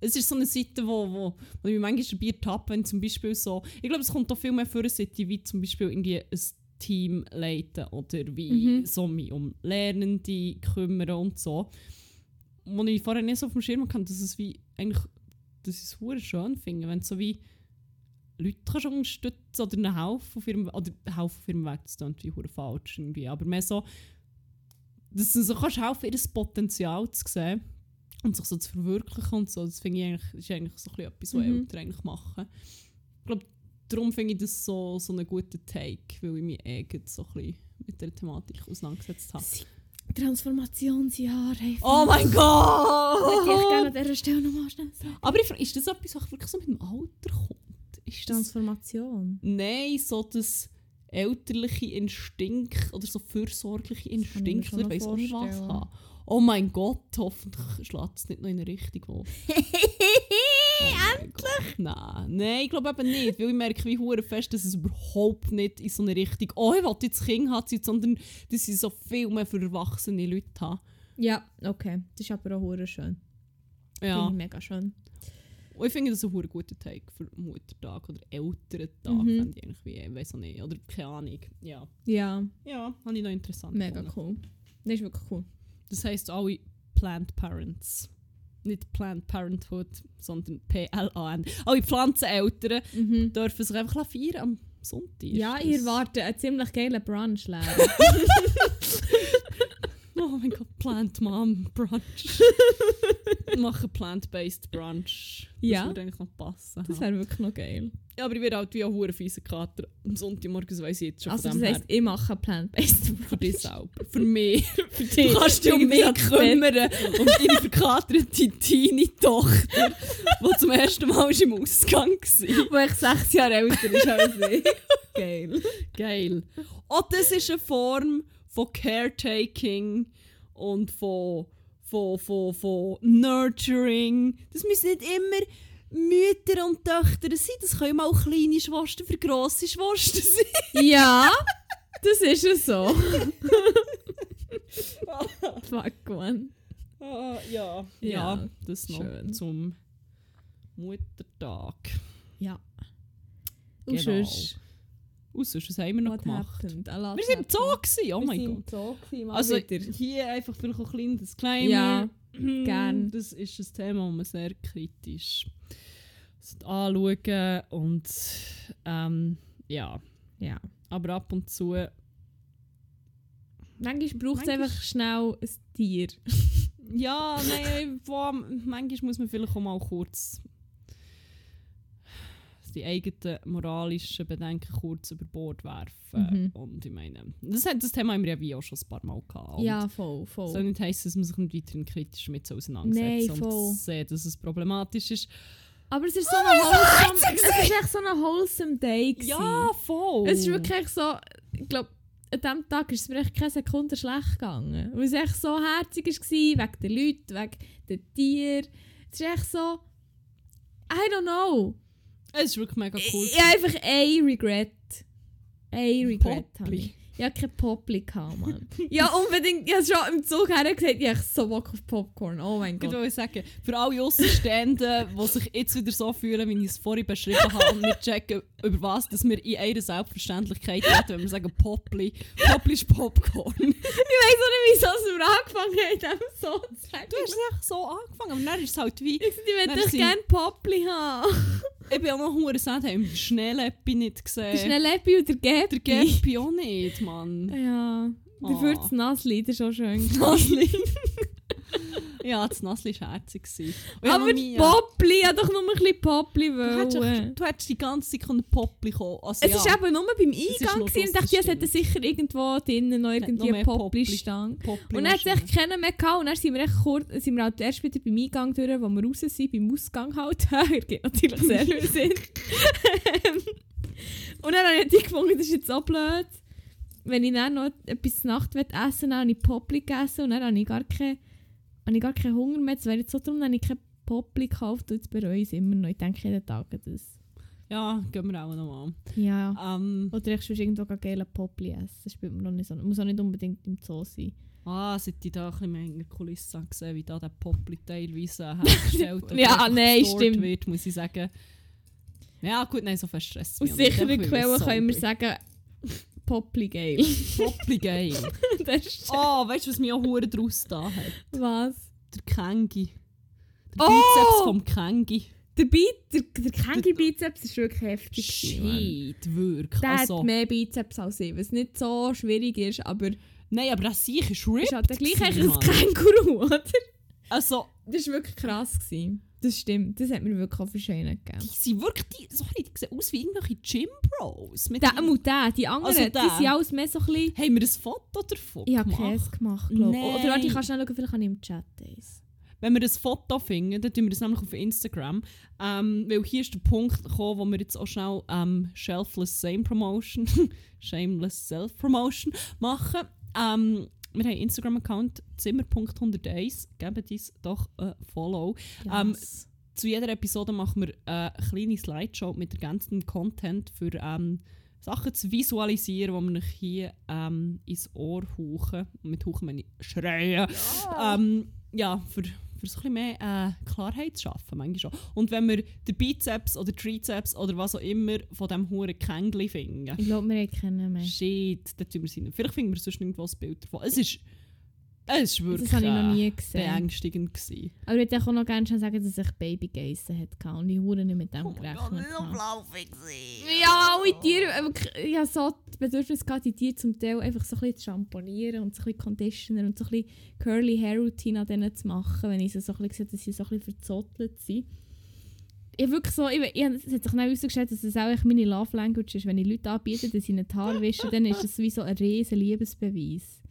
Es ist so eine Seite, wo, wo, wo ich mich manchmal dabei ertappe, wenn zum Beispiel so. Ich glaube, es kommt auch viel mehr Seite, wie zum Beispiel irgendwie ein Team leiten oder wie Mhm. so mich um Lernende kümmern und so. Wo ich vorher nicht so auf dem Schirm hatte, dass es wie eigentlich, dass ich es hure schön finde, wenn so wie Leute kannst unterstützen oder ihnen helfen auf ihrem, oder helfen auf ihrem Weg, das klingt wie hure falsch irgendwie, aber mehr so, dass du so kannst helfen, ihr Potenzial zu sehen und sich so zu verwirklichen und so, das finde ich eigentlich, ist eigentlich so ein bisschen etwas, was Mhm. Eltern eigentlich machen. Ich glaube, darum finde ich das so, so einen guten Take, weil ich mich eh so ein bisschen mit der Thematik auseinandergesetzt habe. Transformationsjahr. Hey, Oh mein Möchte ich gerne Gott! an dieser Stelle nochmal schnell sagen. Aber ich frage, ist das etwas, was wirklich so mit dem Alter kommt? Ist das... Transformation. Nein, so das elterliche Instinkt oder so fürsorgliche Instinkt, ich weiß auch nicht was haben. Oh mein Gott, hoffentlich schlägt es nicht noch in eine Richtung, wo... <laughs> Oh Gott. Nein, nein, ich glaube eben nicht, weil ich merke wie hure fest, dass es überhaupt nicht in so eine Richtung «Oh, ich will jetzt Kind haben», sondern dass sie so viel mehr für erwachsene Leute haben. Ja, okay. Das ist aber auch hure schön. Ja, Finde ich mega schön. und ich finde das ein hure guter Tag für Muttertag oder Elterntag, Mhm. finde ich eigentlich wie, ich weiß auch nicht, oder keine Ahnung, ja. Ja, Ja, habe ich noch interessant mega gefunden. cool. Das ist wirklich cool. Das heisst alle Plant Parents. Nicht Planned Parenthood, sondern P-L-A-N. Alle Pflanzeneltern Mhm. dürfen sich einfach feiern am Sonntag. Ja, ihr wartet einen ziemlich geilen Brunch, Lehrer. <laughs> Oh mein Gott, Plant Mom Brunch. <laughs> Machen Plant-Based Brunch. Ja. Das würde eigentlich noch passen. Das wäre wirklich noch geil. ja, aber ich werde halt wie ein hure fieser Kater. Am Sonntagmorgen weiss ich jetzt schon Also das dem heisst, ich mache Plant-Based Für dich selber. Für mich. Für dich. Du kannst dich um mich kümmern. Um deine verkaterte Teenie-Tochter, die zum ersten Mal ist im Ausgang war. Wo ich sechs Jahre älter ist als ich. <laughs> <laughs> Geil. Geil. Oh, das ist eine Form von Caretaking und von, von, von, von Nurturing. Das müssen nicht immer Mütter und Töchter sein. Das können auch kleine Schwestern für grosse Schwestern sein. Ja, <laughs> das ist es so. <laughs> Fuck, man. Ah, ja. ja. Ja, das noch schön. zum Muttertag. Ja. Und Genau. sonst, Und sonst, was haben wir noch what gemacht? happened? Wir sind im Zoo gewesen, oh mein Gott. Also wieder. hier einfach vielleicht ein kleines Disclaimer. Ja, Hm, <clears throat> gern. Das ist ein Thema, das man sehr kritisch anschauen und ähm, ja, Ja. aber ab und zu Manchmal braucht es einfach schnell ein Tier. <laughs> ja, nein, wo, manchmal muss man vielleicht auch mal kurz die eigenen moralischen Bedenken kurz über Bord werfen Mhm. und ich meine, das, hat, das Thema haben wir ja wie auch schon ein paar Mal gehabt. Ja, voll, voll. soll nicht heißen, dass man sich nicht weiterhin kritisch mit so auseinandersetzt Nein, voll. und sieht, dass es problematisch ist. Aber es ist so ein wholesome, es ist echt so ein wholesome Day gewesen. Ja, voll. Es ist wirklich so, ich glaube, an diesem Tag ist es mir echt keine Sekunde schlecht gegangen. Weil es echt so herzig war, wegen den Leuten, wegen den Tieren. Es ist echt so, I don't know. Es ist wirklich mega cool. Ich, ich habe einfach ein Regret. Ein Regret habe ich. Ich hatte kein Popli, Mann. <laughs> ja, unbedingt. Ich habe schon im Zug her gesagt, ich habe so Bock auf Popcorn. Oh mein Ich Gott. wollte sagen, für alle Außenstehenden, die sich jetzt wieder so fühlen, wie ich es vorhin beschrieben habe und nicht checken, über was dass wir in einer Selbstverständlichkeit reden, wenn wir sagen Popli. Popli ist Popcorn. Du <laughs> Ich weiß auch nicht, wieso wir angefangen haben, so zu sagen. hast es echt so angefangen, aber dann ist es halt wie... Ich ich möchte Merci. gerne Popli haben. <laughs> Ich bin auch noch hure sad, haben wir den Schneeleppi nicht Der gesehen. Schnelleppi und der Gäppi. Der Geppi auch nicht, Mann. Ja. Dafür Ah. das Nassli, das ist auch schön. Nasli. <laughs> ja, das Nasli war herzig. Aber nie- Popli, wollte doch nur ein bisschen Popli Du hättest, wollen. du hättest die ganze Zeit können Popli kommen Also, Es ja, ist eben nur beim Eingang gewesen und ich das, dachte, das es hätte sicher irgendwo drinnen noch irgendwie eine mehr Popli. Popli-Stange. Popli Und dann hat es echt keinen mehr gehabt und dann sind wir, echt kurz, sind wir halt erst wieder beim Eingang durch, wo wir raus sind, beim Ausgang halt. <laughs> Ergibt natürlich sehr <laughs> viel Sinn. und dann habe ich die gefunden, das ist jetzt so blöd. Wenn ich dann noch etwas Nacht essen will, habe ich Popli gegessen und dann habe ich gar keinen habe ich gar keinen Hunger mehr. Es wäre jetzt so darum, dass ich kein Popli gekauft und jetzt bereue ich es immer noch. Ich denke jeden Tag an das. Ja, gehen wir auch noch Ja. mal. Ähm, Oder ich sonst irgendwo geile Popli essen. Das spielt mir noch nicht so. Muss auch nicht unbedingt im Zoo sein. ah, seit ich da ein bisschen mehr in der Kulisse habe gesehen wie da der Popli teilweise <laughs> hergestellt oder Ja, nein, stimmt. wird, muss ich sagen. Ja gut, nein, so fest Stress. Aus sicheren Quellen können wir sagen, Popli geil. Popli geil. <laughs> das ist oh, weißt du, was mich auch hure draus da hat? Was? Der Kengi. Der Oh! Bizeps vom Kengi. Der, Bi der, der Kengi-Bizeps ist wirklich heftig. Shit, wirklich. Der Also, hat mehr Bizeps als ich, was nicht so schwierig ist, aber nein, aber das sicher ist ist ripped. halt der gleich eigentlich ein. Känguru, <laughs> oder? Also, Das war wirklich krass. Gewesen. Das stimmt, das hat mir wirklich auch Die gegeben. sind wirklich, die, sorry, die sehen aus wie irgendwelche Gym Bros. Mit Der und der, die anderen, Also die sind alles mehr so ein bisschen... Haben wir ein Foto davon Ich habe gemacht? keins gemacht, glaube ich. Oder warte, ich kann schnell schauen, vielleicht habe ich im Chat eins. Wenn wir ein Foto finden, dann tun wir das nämlich auf Instagram. Ähm, weil hier ist der Punkt gekommen, wo wir jetzt auch schnell ähm, Shelfless Same Promotion, <laughs> Shameless Self-Promotion machen. Ähm, wir haben Instagram-Account zimmer.101. Gebt uns doch ein Follow. Ähm, Yes. Zu jeder Episode machen wir eine kleine Slideshow mit ergänzendem Content für ähm, Sachen zu visualisieren, die wir euch hier ähm, ins Ohr hauchen. Und mit hauchen meine ich schreien. Ähm, ja, für, für so ein bisschen mehr äh, Klarheit zu schaffen, manchmal schon. Und wenn wir den Bizeps oder Trizeps oder was auch immer von diesem huren Kängli finden, ich glaube, wir kennen mehr. shit, dann tun wir es rein. Vielleicht finden wir sonst irgendwo ein Bild davon. Es ist, es ist wirklich Das habe ich noch nie gesehen. beängstigend gewesen. Aber ich würde auch noch gerne schon sagen, dass ich Baby geissen hatte und ich hure nicht mit Oh dem gerechnet habe. flaufig Ja, alle Tiere, äh, ich habe so das Bedürfnis gehabt, die Tiere zum Teil einfach so ein bisschen zu schamponieren und so ein bisschen Conditioner und so ein bisschen Curly Hair Routine an denen zu machen, wenn ich sie so ein bisschen sehe, dass sie so ein bisschen verzottelt sind. Ich habe wirklich so, ich, ich, es hat sich dann herausgestellt, dass es auch echt meine Love Language ist. Wenn ich Leute anbiete, dass sie ihnen die Haare wischen, dann ist das wie so ein riesen Liebesbeweis.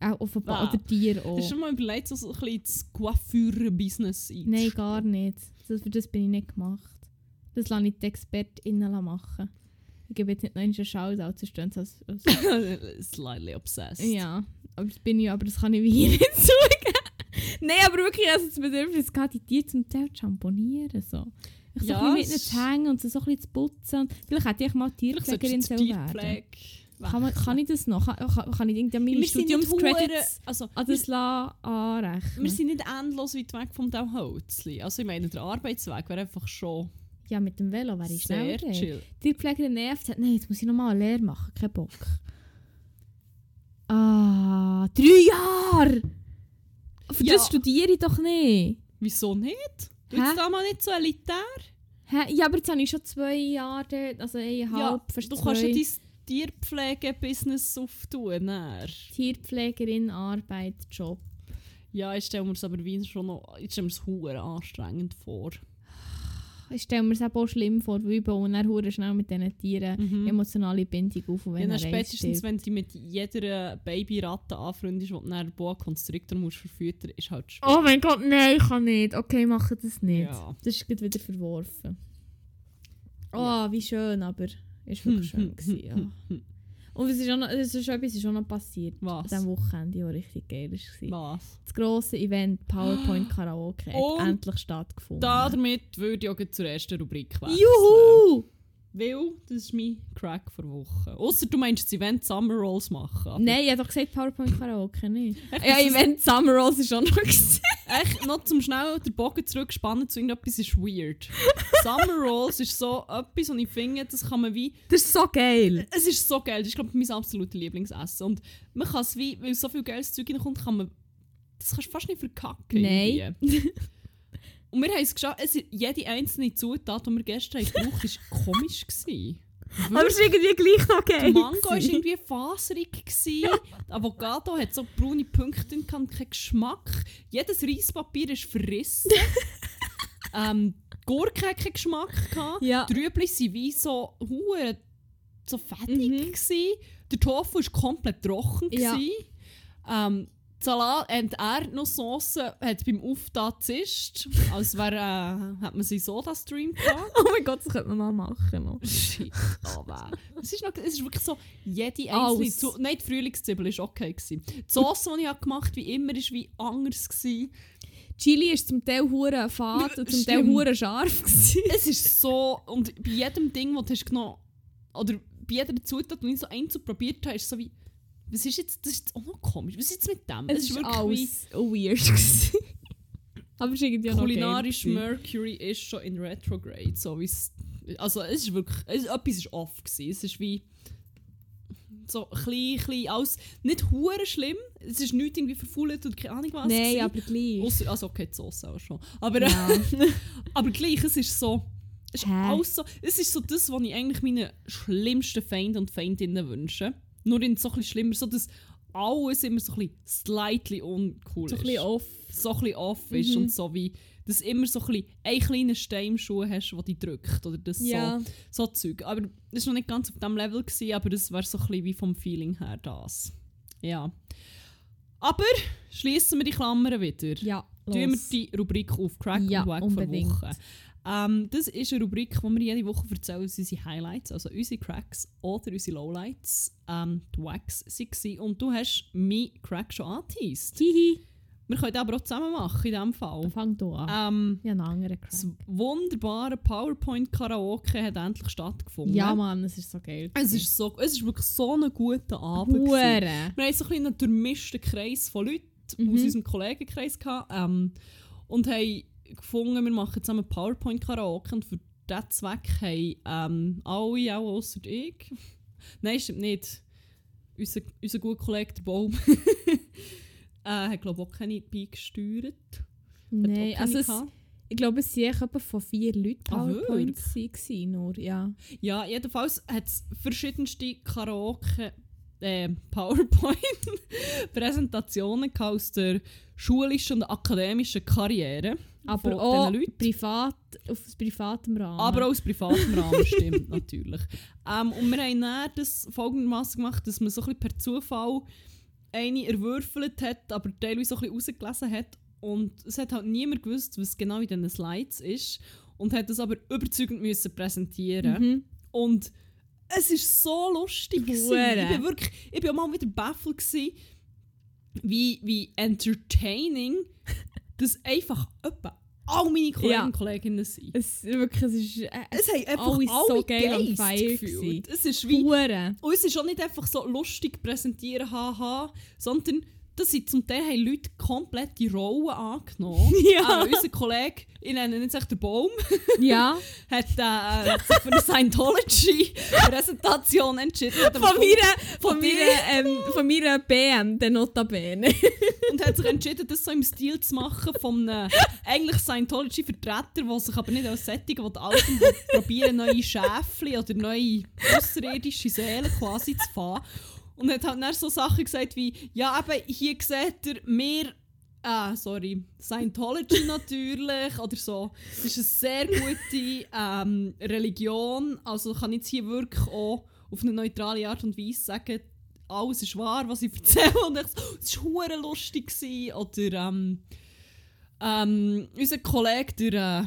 Auch offenbar, Ah. oder Tiere auch. Hast du schon mal überlegt, so so ein bisschen ins Coiffeur-Business einzusteigen? Nein, gar nicht. Das, für das bin ich nicht gemacht. Das lasse ich die ExpertInnen machen. Ich gebe jetzt nicht noch einen Shoutout, sonst stehen sie als, als Slightly obsessed. Ja, aber das bin ich, aber das kann ich wie <laughs> hier nicht zugeben. Nein, aber wirklich, also das Bedürfnis gehabt, die Tiere zum Teil zu schamponieren. So. Ich so Ja, ein bisschen mit ihnen zu hängen und sie so ein bisschen zu putzen. Vielleicht hätte ich mal Tierpflegerin die werden. Kann, man, kann ich das noch? Kann, kann, ich irgendwie meine Wir Studiumscredits also, an das la- anrechnen? wir sind nicht endlos weit weg vom Holzli. Also ich meine, der Arbeitsweg wäre einfach schon ja, mit dem Velo wäre ich sehr schnell chill. Die Pflegerin nervt, sagt, nein, jetzt muss ich nochmal eine Lehre machen, kein Bock. Ah, drei Jahre! Für Ja. das studiere ich doch nicht. Wieso nicht? Du bist da mal nicht so elitär? Hä? Ja, aber jetzt habe ich schon zwei Jahre also eineinhalb, fast du kannst ja dein Tierpflege-Business auftun. dann. Tierpflegerin, Arbeit, Job. Ja, ich stelle mir es aber wie schon noch ich stelle mir es hure anstrengend vor. Ich stelle mir es auch schlimm vor, weil ich baue dann schnell mit diesen Tieren Mhm. emotionale Bindung auf, und Ja, wenn dann er spätestens, stirbt. wenn du mit jeder Babyratte anfreundest, die du dann Boa Constrictor musst verfüttern, ist halt schwierig. Oh mein Gott, nein, ich kann nicht. Okay, mache das nicht. Ja. Das ist wieder verworfen. Oh, Ja. wie schön, aber ist wirklich schön gewesen, ja. Und es ist, auch noch, es ist schon etwas ist auch noch passiert. Was? An diesem Wochenende, das richtig geil war. Was? Das grosse Event Powerpoint Karaoke <gasps> Und hat endlich stattgefunden. Damit würde ich auch zur ersten Rubrik wechseln. Juhu! Weil, das ist mein Crack vor Woche. Außer du meinst das Event Summer Rolls machen. Nein, ich habe doch gesagt Powerpoint Karaoke, nicht. Echt, ja, Event Summer Rolls ist auch noch <laughs> gewesen. Echt, noch zum schnell den Bogen zurückspannen zu irgendetwas ist weird. Summer Rolls ist so etwas, und ich finde, das kann man wie... Das ist so geil. Es ist so geil, das ist glaube ich mein absolutes Lieblingsessen. Und man kann es wie, weil so viel geiles Zeug reinkommt, kann man... Das kannst du fast nicht verkacken. Nein. Und wir haben es geschafft, es, jede einzelne Zutat, die wir gestern gebraucht haben, war komisch. Gewesen. Aber es ist irgendwie gleich noch Der geil. Mango war irgendwie faserig. Gewesen. Der Avocado hat so braune Punkte und keinen Geschmack. Jedes Reispapier ist verrissen. <laughs> ähm, die Gurke hat keinen Geschmack. Gehabt. Ja. Die Rüebli waren wie so, hure so fettig. Mhm. Gewesen. Der Tofu war komplett trocken. Ja. Ähm, Salat und Erdnusssoße hat beim Auftauen gezischt, als wäre, äh, hat man sie Soda-Stream gehabt. <laughs> Oh mein Gott, das könnte man mal machen. Shit, man. Es ist, noch, es ist wirklich so, jede einzelne... Zu Nein, die Frühlingszwiebel war okay. Gewesen. Die Sauce, die ich gemacht habe, wie immer, war wie anders. Gewesen. Chili ist zum Teil hure fad und zum Teil hure scharf. gewesen. Es ist so... Und bei jedem Ding, das du hast genommen oder bei jeder Zutat, die ich so einzeln probiert habe, ist so wie... Was ist jetzt... Das ist jetzt auch noch komisch. Was ist jetzt mit dem? Es ist wirklich alles weird. <laughs> Aber es ist irgendwie noch Kulinarisch gewesen. Mercury ist schon in Retrograde. So wie es... Also es ist wirklich... Es, etwas ist off. Gewesen. Es ist wie... So klein, klein, alles... Nicht hure schlimm. Es ist nichts irgendwie verfault oder keine Ahnung was. Nein, gewesen. aber gleich. Ausser, also okay, die Sauce auch schon. Aber, Ja. <laughs> aber gleich, es ist so... Es ist, so, es ist so das, was ich eigentlich meinen schlimmsten Feinden und Feindinnen wünsche. Nur in so ein bisschen schlimmer, so das alles immer so ein bisschen slightly uncool So ein ist. bisschen off. so ein bisschen off ist Mhm. und so wie, dass du immer so ein bisschen einen kleinen Stein im Schuh hast, der dich drückt oder das Ja. so, so Zeug. Aber das war noch nicht ganz auf diesem Level, gewesen, aber das war so ein bisschen wie vom Feeling her das. Ja. Aber schließen wir die Klammern wieder. Ja, Tun wir los. die Rubrik auf Crack Ja, und Wack unbedingt. vor Woche. Ähm, das ist eine Rubrik, wo wir jede Woche erzählen, was unsere Highlights, also unsere Cracks oder unsere Lowlights, ähm, die Wacks waren. Und du hast meinen Crack schon angeteased. Hihi. Wir können das aber auch zusammen machen in diesem Fall. Fang du an. Ähm, ja, einen anderen das Crack. wunderbare PowerPoint-Karaoke hat endlich stattgefunden. Ja, Mann, es ist so geil. Es ist, so, es ist wirklich so ein guter Abend. gewesen. Hure. Wir haben so ein bisschen einen durchmischten Kreis von Leuten Mhm. aus unserem Kollegenkreis gehabt, ähm, und haben gefunden, wir machen zusammen PowerPoint-Karaoke und für diesen Zweck haben ähm, alle, auch außer ich, <laughs> nein, stimmt nicht, unser, unser guter Kollege der Baum, <laughs> äh, hat glaube ich auch keine beigesteuert. Nein, also es, ich glaube, es waren etwa von vier Leuten Ah, PowerPoints gewesen, nur, ja. Ja, jedenfalls hat es verschiedenste Karaoke, äh, <laughs> PowerPoint-Präsentationen aus der schulischen und akademischen Karriere. Aber von auch Leuten. privat, auf privatem Rahmen. Aber auch aus privatem Rahmen stimmt <laughs> natürlich. Ähm, und wir haben dann das folgendermaßen gemacht, dass man so ein bisschen per Zufall eine erwürfelt hat, aber teilweise so ein bisschen rausgelesen hat. Und es hat halt niemand gewusst, was genau in diesen Slides ist. Und hat das aber überzeugend müssen präsentieren. Mhm. Und es ist so lustig. gewesen. Ich bin wirklich, ich bin auch mal wieder baffelt gewesen, wie, wie entertaining <laughs> das einfach etwa all meine Kollegen Ja. und Kolleginnen sind. Es, wirklich, es ist... Äh, Es haben einfach alle alle so geil gefühlt. gewesen. Es ist wie... Hure. Und es ist auch nicht einfach so lustig präsentieren, haha, sondern das sind zum Teil haben Leute komplett die Rollen angenommen. <laughs> Ja. Auch unser Kollege, ich nenne ihn jetzt echt der Baum, <laughs> Ja. <laughs> hat äh, sich für eine Scientology-Präsentation entschieden. Von meiner, Von von meiner, ähm, von meiner BM, der Notabene. und hat sich entschieden, das so im Stil zu machen von einem eigentlich Scientology-Vertreter, der sich aber nicht als Sättigen will probieren, neue Schäfchen oder neue außerirdische Seelen quasi zu fahren. Und hat halt dann so Sachen gesagt wie, ja eben, hier seht ihr mehr, ah, sorry, Scientology <laughs> natürlich, oder so. Es ist eine sehr gute ähm, Religion, also kann ich jetzt hier wirklich auch auf eine neutrale Art und Weise sagen, alles ist wahr, was ich erzähle. Und ich so, es war lustig. Gewesen. Oder ähm, ähm, unser Kollege, der, äh,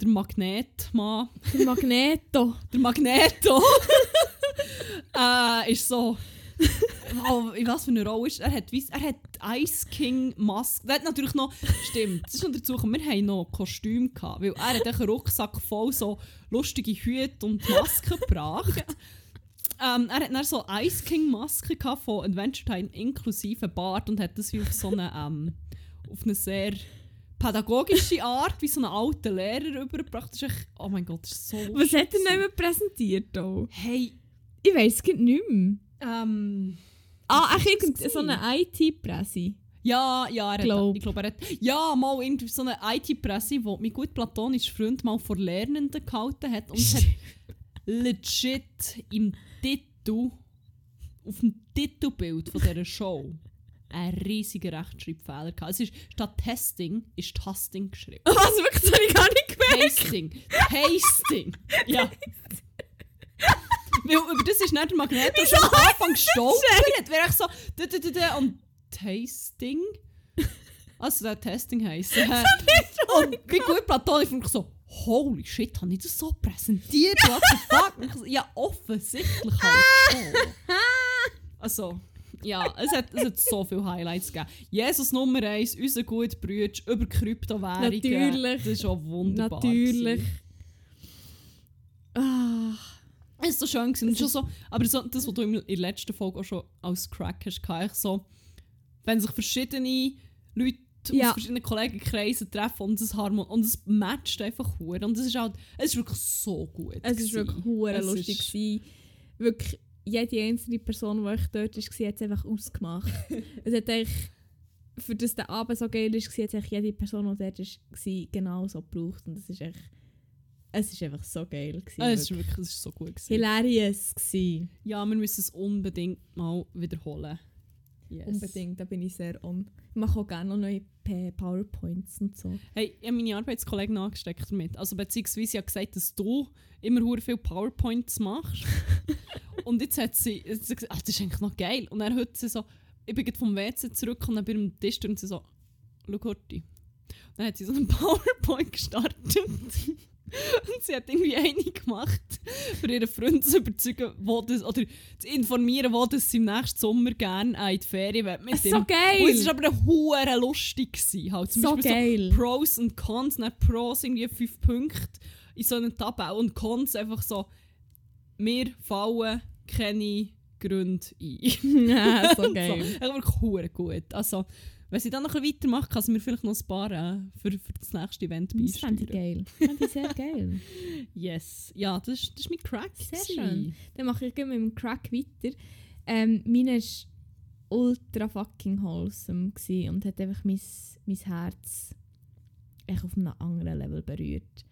der Magnetmann, Der Magneto. der Magneto, <laughs> äh, ist so. Oh, in was für eine Rolle ist er? Hat, weiss- er hat Ice King Maske. Er hat natürlich noch. Stimmt, das ist noch dazu gekommen, wir hatten noch Kostüm. Gehabt, weil er hat einen Rucksack voll so lustige Hüte und Masken <laughs> gebracht. Ähm, er hat dann so Ice King Maske gehabt von Adventure Time inklusive Bart und hat das wie auf so eine, ähm, auf eine sehr pädagogische Art, wie so einen alten Lehrer übergebracht. Das ist echt, oh mein Gott, das ist so Was lustig hat er immer präsentiert? Auch? Hey, Ich weiß es geht nicht mehr. ähm... Ah, ach, irgend so eine IT-Presse. Ja, ja, er Glaub. hat, ich glaube, er hat, ja, mal irgendwie so eine IT-Presse, wo mein gut platonischer Freund mal vor Lernenden gehalten hat und hat <laughs> legit im Titel, auf dem Titelbild von dieser Show, einen riesigen Rechtschreibfehler gehabt. Es ist, statt Testing ist Tasting geschrieben. <laughs> Was, wirklich? Das habe ich gar nicht gemerkt. Tasting. Tasting. <laughs> Ja. Weil über das ist nicht der Magneto schon am Anfang <laughs> gestolpert. Wäre ich so, da, da, da, da, und Tasting? Also, der Testing heisst. <laughs> Äh, und wie gut platonisch ich so, holy shit, habe ich das so präsentiert? What the fuck? Ja, offensichtlich halt schon. <laughs> Also, ja, es hat, es hat so viele Highlights gegeben. Jesus Nummer 1, unser guter Bruder über Kryptowährungen. Natürlich. Das ist auch wunderbar. Natürlich. Ah, Es ist so schön gewesen. Schon so, aber so, das, was du in der letzten Folge auch schon als Crack hast, kann ich so, wenn sich verschiedene Leute Ja. aus verschiedenen Kollegenkreisen treffen und es harmon und es matcht einfach hure und es ist halt, es ist wirklich so gut. es ist gewesen. wirklich hure lustig. gewesen. Wirklich, jede einzelne Person, die ich dort war, hat es einfach ausgemacht. <laughs> es hat eigentlich, für das der Abend so geil ist, hat es jede Person, die dort war, genau so gebraucht. Und das ist echt es war einfach so geil. Gewesen, Ah, es ist wirklich. es ist so gut. Gewesen. Hilarious gewesen. Ja, wir müssen es unbedingt mal wiederholen. Yes. Unbedingt, da bin ich sehr on. Ich mache auch gerne noch neue PowerPoints und so. Hey, ich habe meine Arbeitskollegen angesteckt damit. Also beziehungsweise sie hat gesagt, dass du immer hure viel PowerPoints machst. <laughs> und jetzt hat sie, jetzt hat sie gesagt, ah, das ist eigentlich noch geil. Und dann hat sie so, ich bin gerade vom WC zurück und dann bin ich am Tisch und sie so, schau Horti. Dann hat sie so einen <laughs> PowerPoint gestartet. <laughs> und sie hat irgendwie eine gemacht, für ihren Freund zu überzeugen, wo das, oder zu informieren, wo das sie im nächsten Sommer gerne äh, in die Ferien will mit Es ist ihm. so Und es war geil! aber hure lustig. Gewesen, halt. Zum So Beispiel geil. so Pros und Cons, dann Pros irgendwie 5 Punkte in so einer Tabelle und Cons einfach so, wir fallen keine Gründe ein. <laughs> ja, so <laughs> so, geil. echt wirklich hure gut. Also, wenn sie dann noch ein bisschen weitermacht, kann sie mir vielleicht noch ein paar äh, für, für das nächste Event Das fände ich beisteuern. geil. Fände ich sehr geil. <laughs> Yes. Ja, das ist, das ist mein Crack. Sehr schön. Dann mache ich mit dem Crack weiter. Ähm, meine war ultra fucking wholesome und hat einfach mein, mein Herz echt auf einem anderen Level berührt.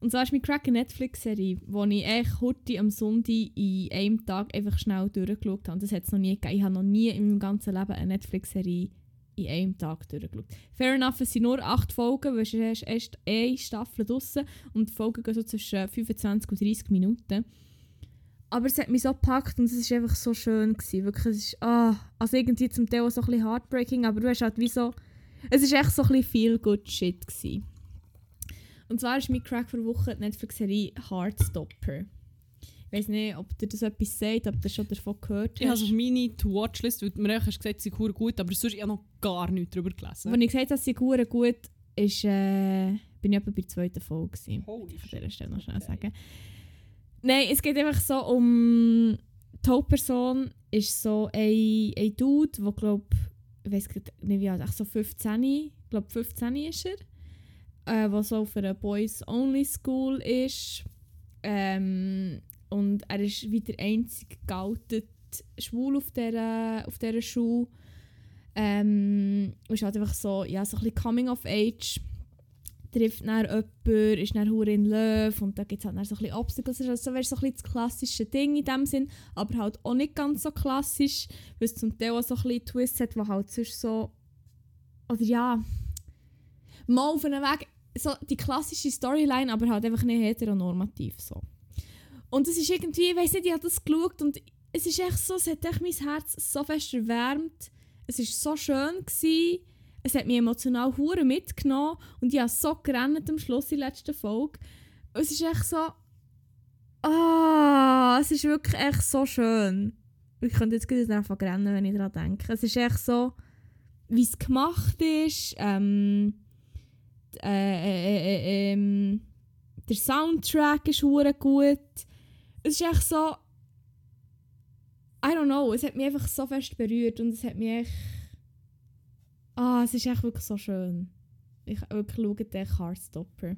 Und zwar ist mein Crack eine Netflix-Serie, die ich echt heute am Sonntag in einem Tag einfach schnell durchgeschaut habe. Das hat es noch nie gegeben. Ich habe noch nie in meinem ganzen Leben eine Netflix-Serie in einem Tag durchgeschaut. Fair enough, es sind nur acht Folgen, weil es ist erst eine Staffel draussen und die Folgen gehen so zwischen 25 und 30 Minuten. Aber es hat mich so gepackt und es war einfach so schön. Gewesen. Wirklich, es ist, ah, also irgendwie zum Teil so ein bisschen heartbreaking, aber du hast halt wie so, es ist echt so ein bisschen feel good shit gewesen. Und zwar ist mein Crack für Woche die Netflix-Serie Heartstopper. Ich weiß nicht, ob dir das etwas sagt, ob du schon davon gehört Ich habe hast. es auf meine To-Watch-List, weil du mir eigentlich hast gesagt, sie ist gut, aber sonst habe ich noch gar nichts darüber gelesen. Als ich gesagt habe, sie ist gut, ist, äh, bin ich etwa bei der zweiten Folge. Gewesen. Holy Von dieser Stelle noch schnell Okay. sagen. Nein, es geht einfach so um. Die Hauptperson ist so ein, ein Dude, der glaube ich weiß nicht wie alt, so 15, ich glaube 15 ist er, äh, der so auf einer Boys-Only-School ist. Ähm, und er ist wie der einzige geoutet Schwul auf dieser, auf dieser Schule. Ähm, ist halt einfach so, ja, so ein bisschen Coming of Age. Trifft dann jemanden, ist dann hure in Love und da gibt es halt dann so ein bisschen Obstacles. Also so wäre so ein bisschen das klassische Ding in dem Sinn, aber halt auch nicht ganz so klassisch, weil es zum Teil auch so ein bisschen Twists hat, die halt sonst so, oder ja, mal auf einem Weg, so die klassische Storyline, aber halt einfach nicht heteronormativ so. Und es ist irgendwie, ich weiß nicht, ich habe das geschaut und es ist echt so, es hat echt mein Herz so fest erwärmt. Es war so schön. Gewesen. Es hat mich emotional hure mitgenommen und ich habe so gerannt am Schluss in der letzten Folge. Es ist echt so... Ah, es ist wirklich echt so schön. Ich könnte jetzt gerade einfach rennen, wenn ich daran denke. Es ist echt so, wie es gemacht ist. Ähm, d- äh, äh, äh, ähm, der Soundtrack ist hure gut. Es ist echt so... I don't know, es hat mich einfach so fest berührt und es hat mich echt... Ah, es ist echt wirklich so schön. Ich wirklich schaue den Heartstopper.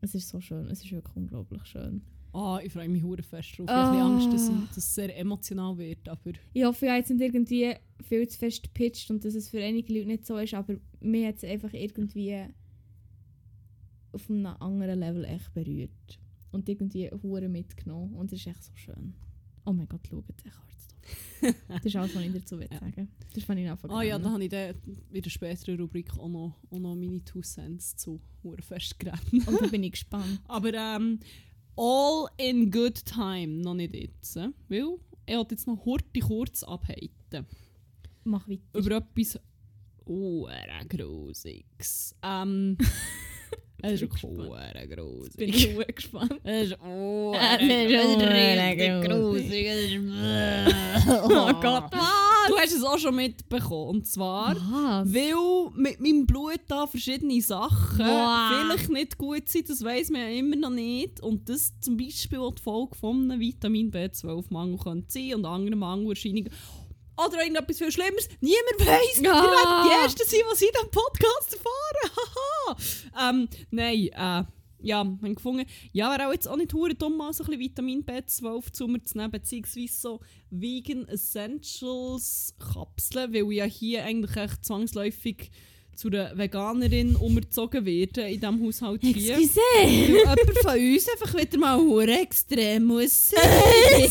Es ist so schön, es ist wirklich unglaublich schön. Ah, ich freue mich hure fest drauf. Ich Ah. habe ein bisschen Angst, dass, ich, dass es sehr emotional wird, aber Ich hoffe, ich habe jetzt nicht irgendwie viel zu fest gepitcht und dass es für einige Leute nicht so ist, aber mir hat es einfach irgendwie auf einem anderen Level echt berührt. Und irgendwie hure mitgenommen und es ist echt so schön. Oh mein Gott, schaut den Heartstopper. <laughs> das ist alles, was ich dazu will sagen Das fand ich einfach Ah ja, da habe ich dann in der späteren Rubrik auch noch, auch noch meine Two Cents zu hure fest geredet. Und da bin ich <laughs> gespannt. Aber ähm, all in good time, noch nicht jetzt. äh, Weil ich wollte jetzt noch Horti kurz abhalten. Mach weiter. Über etwas hure Grusiges. Ähm, <laughs> es ist hure grusig. bin ich hure gespannt. Es ist hure grusig. Oh Gott, was? <laughs> Du hast es auch schon mitbekommen. Und zwar... Was? Weil mit meinem Blut da verschiedene Sachen Wow. vielleicht nicht gut sind, das weiß man ja immer noch nicht. Und das zum Beispiel auch die Folge von einem Vitamin B12-Mangel könnte sein und anderen Mangelerscheinungen. Oder irgendetwas viel Schlimmeres. Niemand weiß. Ja. Ihr werdet die Ersten sein, die in diesem Podcast erfahren. <laughs> Ähm, nein, äh, ja, wir haben gefunden, ja, wäre auch jetzt auch nicht hure dumm, mal so ein bisschen Vitamin B12 zu mir zu nehmen, beziehungsweise so Vegan Essentials Kapseln, weil ich ja hier eigentlich echt zwangsläufig zu einer Veganerin umgezogen werde in diesem Haushalt hier. Excuse! Weil jemand von uns einfach wieder mal hure extrem muss sein. <laughs>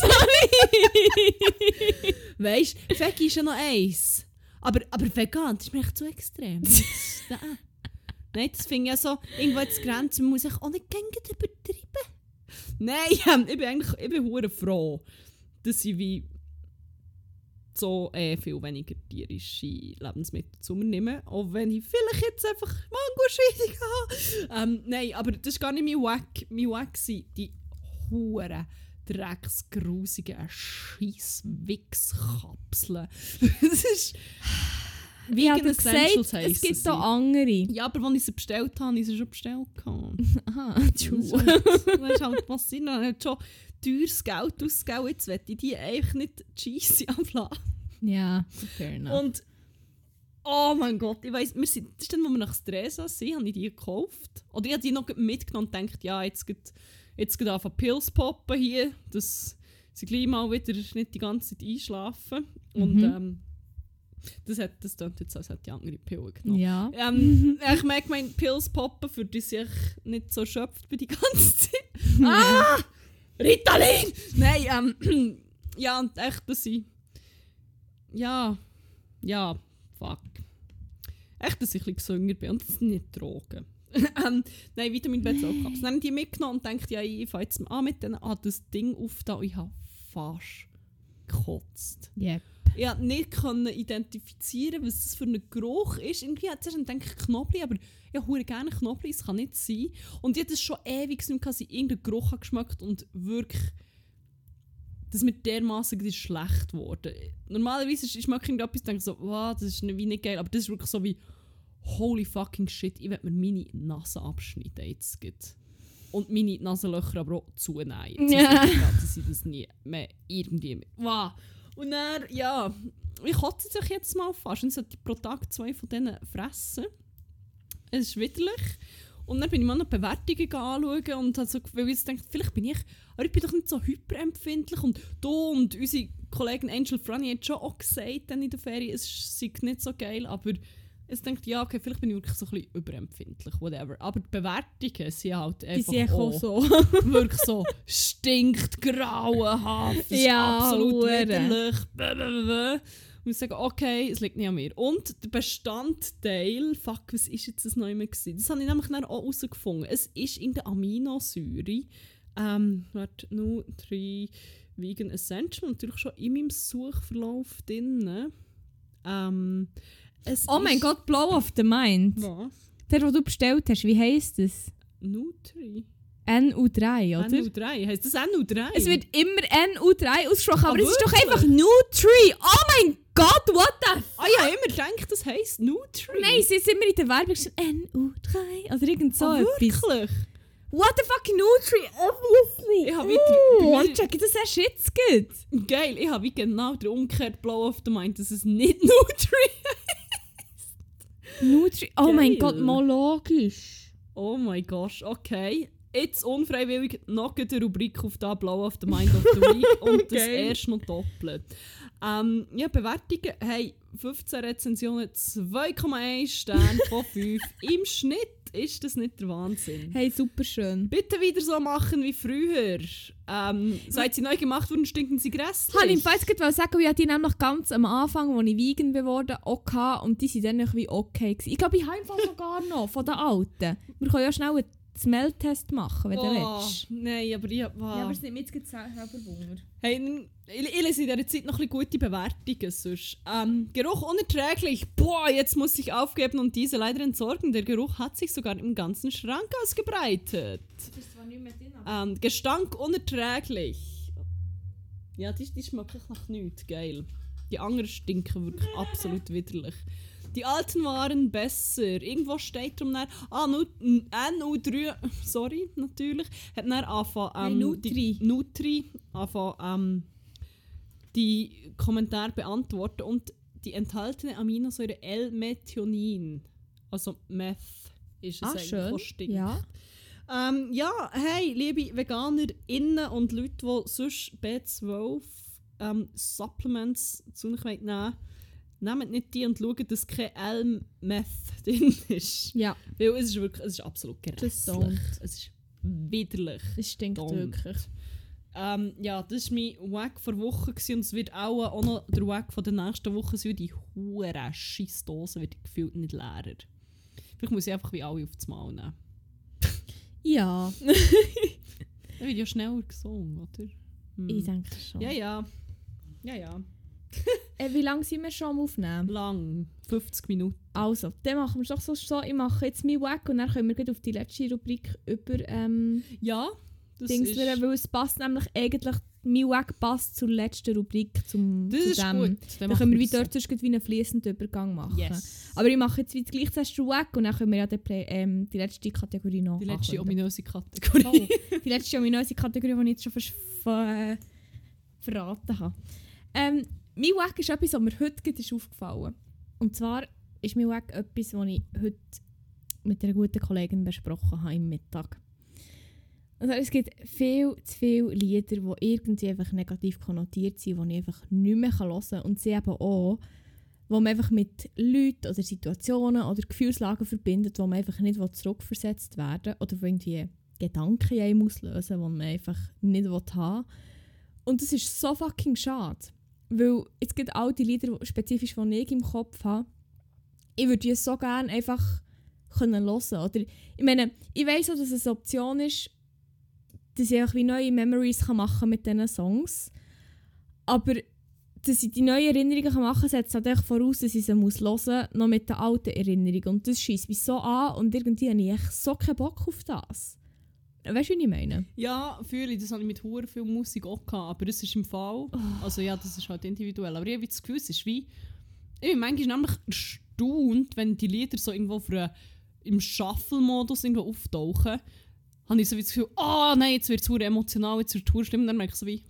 weißt du, Veggie ist ja noch eins. Aber, aber vegan, das ist mir echt zu extrem. <laughs> Nein. Das finde ich ja so, irgendwo jetzt Grenzen, man muss ich auch nicht gängig übertreiben. Nein, <laughs> ich bin eigentlich, ich bin hure froh, dass ich wie so äh, viel weniger tierische Lebensmittel zu mir nehme. Auch wenn ich vielleicht jetzt einfach Mangoscheidung <laughs> habe. Ähm, nein, aber das ist gar nicht mein Wack. Mein Wack sind die huren drecksgrusigen Scheiss-Wichskapseln. <laughs> das ist... Wie hat er gesagt, es gibt auch andere. Ja, aber als ich sie bestellt habe, habe ich sie schon bestellt. <laughs> Aha, ist true. halt- <laughs> das ist halt passiert. Ich habe schon teures Geld ausgegeben. Jetzt möchte ich die eigentlich nicht cheesy <laughs> abladen. Ja, fair enough. Und oh mein Gott, ich weiss, wir sind, das ist dann, wo wir nach Stresa sind, habe ich die gekauft. Oder ich habe die noch mitgenommen und gedacht, ja, jetzt geht jetzt geht anfangen Pills poppen hier, dass sie gleich mal wieder nicht die ganze Zeit einschlafen. Und Mhm. ähm, das hat das klingt jetzt, als hätte ich andere Pillen genommen. ja. Ähm, <laughs> ich merke, mein Pills poppen, für die sich nicht so schöpft bei die ganze Zeit. <laughs> ah! Ritalin! Nein, ähm, <clears throat> ja, und echt, dass ich. Ja, ja, fuck. Echt, dass ich ein bisschen gesünger bin und das nicht Drogen. <laughs> ähm, nein, Vitamin B12 Kapseln. Dann habe ich die mitgenommen und dachte, ja, ich fange jetzt mal an mit denen. Ah, das Ding auf da ich habe fast gekotzt. Yep. Ich konnte nicht können identifizieren, was das für ein Geruch ist. Irgendwie hat es erst gedacht, Knoblauch, aber ich habe gerne Knoblauch, es kann nicht sein. Und ich das schon ewig nicht, dass ich irgendeinen Geruch habe geschmeckt und wirklich, dass mir dermaßen schlecht geworden. Normalerweise ist, ich mag irgendetwas und denke so, wow, das ist nicht- wie nicht geil, aber das ist wirklich so wie, holy fucking shit, ich werde mir meine Nase abschneiden jetzt gleich. Und meine Nasenlöcher aber auch zunehmen. Jetzt Ja. klar, dass ich das nie mehr irgendwie... Wow. Und dann, ja, ich kotze sich jetzt mal fast und sollte pro Tag zwei von denen fressen. Es ist widerlich. Und dann bin ich mal noch Bewertungen anschauen und habe so, weil ich denke, vielleicht bin ich, aber ich bin doch nicht so hyperempfindlich und du und unsere Kollegin Angel Franny hat schon auch gesagt dann in der Ferien, es sei nicht so geil, aber es denkt, ja, okay, vielleicht bin ich wirklich so ein bisschen überempfindlich, whatever. Aber die Bewertungen sind halt Die einfach sind auch auch so. <laughs> wirklich so stinkt, grauenhaft, Ja, absolut widerlich. Und ich sage, okay, es liegt nicht an mir. Und der Bestandteil, fuck, was ist jetzt das neue gewesen? Das habe ich nämlich dann auch herausgefunden. Es ist in der Aminosäure, ähm, warte, Nutri Vegan Essential, natürlich schon in meinem Suchverlauf drin. Ähm, es Oh mein ist- Gott, Blow of the Mind. Was? Der, den du bestellt hast, wie heisst es? Nutri? NU3, oder? NU3, heisst das NU3? Es wird immer NU3 ausgesprochen, Ah, aber es ist doch einfach Nutri. Oh mein Gott, what the f... Ah ja, immer gedacht, das heisst Nutri. Nein, sie sind immer in der Werbung schon NU3 oder irgend so Ah, etwas. wirklich? What the fuck, Nutri, obviously. Ich habe wieder- Oh, mir- check, das erst jetzt gut. Geil, ich habe wie genau der umgekehrt Blow of the Mind, dass es nicht Nutri Nutri, oh mein Geil. Gott, mal logisch. Oh mein Gott, okay. Jetzt unfreiwillig noch eine Rubrik auf da Blow of the Mind of the Week <laughs> und das Geil. erst noch doppelt. Ähm, ja, Bewertungen, hey, 15 Rezensionen, 2,1 Sterne von <laughs> 5. Im Schnitt ist das nicht der Wahnsinn. Hey, super schön. Bitte wieder so machen wie früher. Ähm, seit sie neu gemacht wurden, stinken sie grässlich. Habe ich im gerade sagen, ich hatte die nämlich ganz am Anfang, als ich vegan geworden auch gehabt, und die waren dann irgendwie okay. Gewesen. Ich glaube, ich habe sogar noch von den alten. Wir können ja schnell Smell-Test machen, wenn du oh, willst. Nein, aber ich hab, wow. es nimmt jetzt selber Wunder. Hey, ich, ich lese in dieser Zeit noch ein gute Bewertungen. Sonst. Ähm, Geruch unerträglich. Boah, jetzt muss ich aufgeben und diese leider entsorgen. Der Geruch hat sich sogar im ganzen Schrank ausgebreitet. Das ist zwar nicht mehr drin, Ähm, Gestank unerträglich. Ja, die, die schmecken nach nichts. Geil. Die anderen stinken wirklich <laughs> absolut widerlich. Die alten waren besser. Irgendwo steht drum dann, ah, Nu- N- NU3, <laughs> sorry, natürlich, hat dann angefangen, ähm, Nein, Nutri. Die, Nutri, angefangen, ähm, die Kommentare beantworten und die enthaltene Aminosäure L-Methionin, also Meth, ist es Ah, eigentlich, schön. Ja. Ähm, ja, hey, liebe VeganerInnen und Leute, die sonst B12 ähm, Supplements zu sich nehmen wollen, nehmt nicht die und schaut, dass kein L-Meth <laughs> drin ist. Ja, Weil es ist wirklich, es ist absolut grässlich. Es ist widerlich. es stinkt Don't. wirklich. Ähm, ja, das war mein Wack vor Woche und es wird auch, auch noch der Wack von der nächsten Woche sein. Die hure Scheissdose wird gefühlt nicht leerer. Vielleicht muss ich einfach wie alle auf das Mal nehmen. Ja, <laughs> Dann wird ja schneller gesungen, oder? Hm. ich denke schon. Ja, ja. Ja, ja. Äh, wie lange sind wir schon am Aufnehmen? Lang. 50 Minuten. Also, dann machen wir es doch so, so. Ich mache jetzt mein Wack und dann können wir gleich auf die letzte Rubrik über ähm, Ja, das Dings ist, weil es passt nämlich eigentlich, mein Wack passt zur letzten Rubrik, zum, das zu ist dem. gut. Dann machen können wir wie dort sonst wie einen fließenden Übergang machen. Yes. Aber ich mache jetzt wie gleich zuerst den Wack und dann können wir ja Play, ähm, die letzte Kategorie noch die letzte ominöse Kategorie. Oh, die letzte ominöse Kategorie, die ich jetzt schon ver äh, verraten habe. Ähm, mein Wack ist etwas, was mir heute ist aufgefallen Und zwar ist mein Wack etwas, was ich heute mit einer guten Kollegin besprochen habe im Mittag. Also es gibt viel zu viele Lieder, die irgendwie einfach negativ konnotiert sind, die ich einfach nicht mehr hören kann. Und sie eben auch, wo man einfach mit Leuten oder Situationen oder Gefühlslagen verbindet, wo man einfach nicht zurückversetzt werden will oder wo irgendwie Gedanken in einem auslösen, die man einfach nicht haben will. Und das ist so fucking schade. Weil jetzt gibt all die Lieder, spezifisch die ich im Kopf habe, ich würde die so gerne einfach können hören. Oder, ich meine, ich weiss auch, dass es eine Option ist, dass ich wie neue Memories kann machen mit diesen Songs. Aber dass ich die neuen Erinnerungen kann machen kann, setzt halt echt voraus, dass ich sie muss hören muss, noch mit den alten Erinnerungen. Und das schießt mich so an und irgendwie habe ich so keinen Bock auf das. Weißt du, was ich meine? Ja, fühle ich. Das habe ich mit hure viel Musik auch gehabt. Aber es ist im Fall. Oh. Also ja, das ist halt individuell. Aber ich habe das Gefühl, es ist wie. Ich bin manchmal nämlich erstaunt, wenn die Lieder so irgendwo für im Shuffle-Modus irgendwo auftauchen. Habe ich so wie das Gefühl, ah nein, jetzt wird es emotional, jetzt wird es schlimm. Und dann merke ich so wie.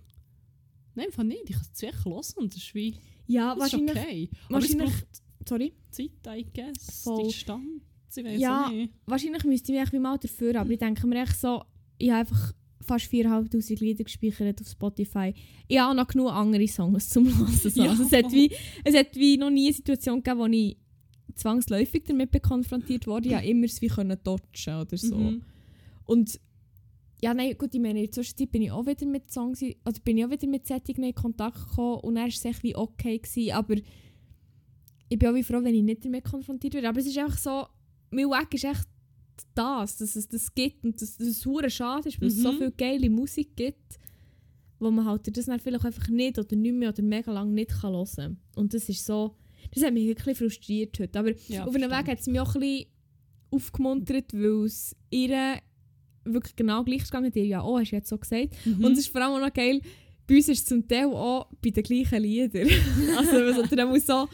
Nein, einfach nicht. Ich kann es echt hören und das ist wie. Ja, Das ist wahrscheinlich. okay. Aber es wahrscheinlich sorry. Zeit, I guess. Voll. Distanz. Ich weiß Ja. nicht. Wahrscheinlich müsste ich mich mal dafür, aber ich denke mir echt so, ich habe einfach fast 4'500 Lieder gespeichert auf Spotify. Ich habe auch noch genug andere Songs zum <laughs> Hören. So. Ja. Also es, hat wie, es hat wie noch nie eine Situation gegeben, wo ich zwangsläufig damit konfrontiert wurde. Ich habe immer es wie können dodgen oder so. Mhm. Und ja, nein, gut, ich meine, in der Zwischenzeit bin ich auch wieder mit Songs, also bin ich auch wieder mit Sättigen in Kontakt gekommen und dann war es echt wie okay gewesen, aber ich bin auch wie froh, wenn ich nicht damit konfrontiert werde. Aber es ist einfach so, mein Weg ist echt das, dass es das gibt und dass, dass es hure schade ist, weil es so Mhm. viel geile Musik gibt, wo man halt das dann vielleicht einfach nicht oder nicht mehr oder mega lang nicht kann hören kann. Und das ist so, das hat mich wirklich frustriert heute. Aber Ja, auf einem Weg hat es mich auch ein bisschen aufgemuntert, weil es ihr wirklich genau gleich ist gegangen, dir ja auch, hast du jetzt so gesagt. Mhm. Und es ist vor allem auch noch geil, bei uns ist es zum Teil auch bei den gleichen Liedern. <laughs> also dann auch so,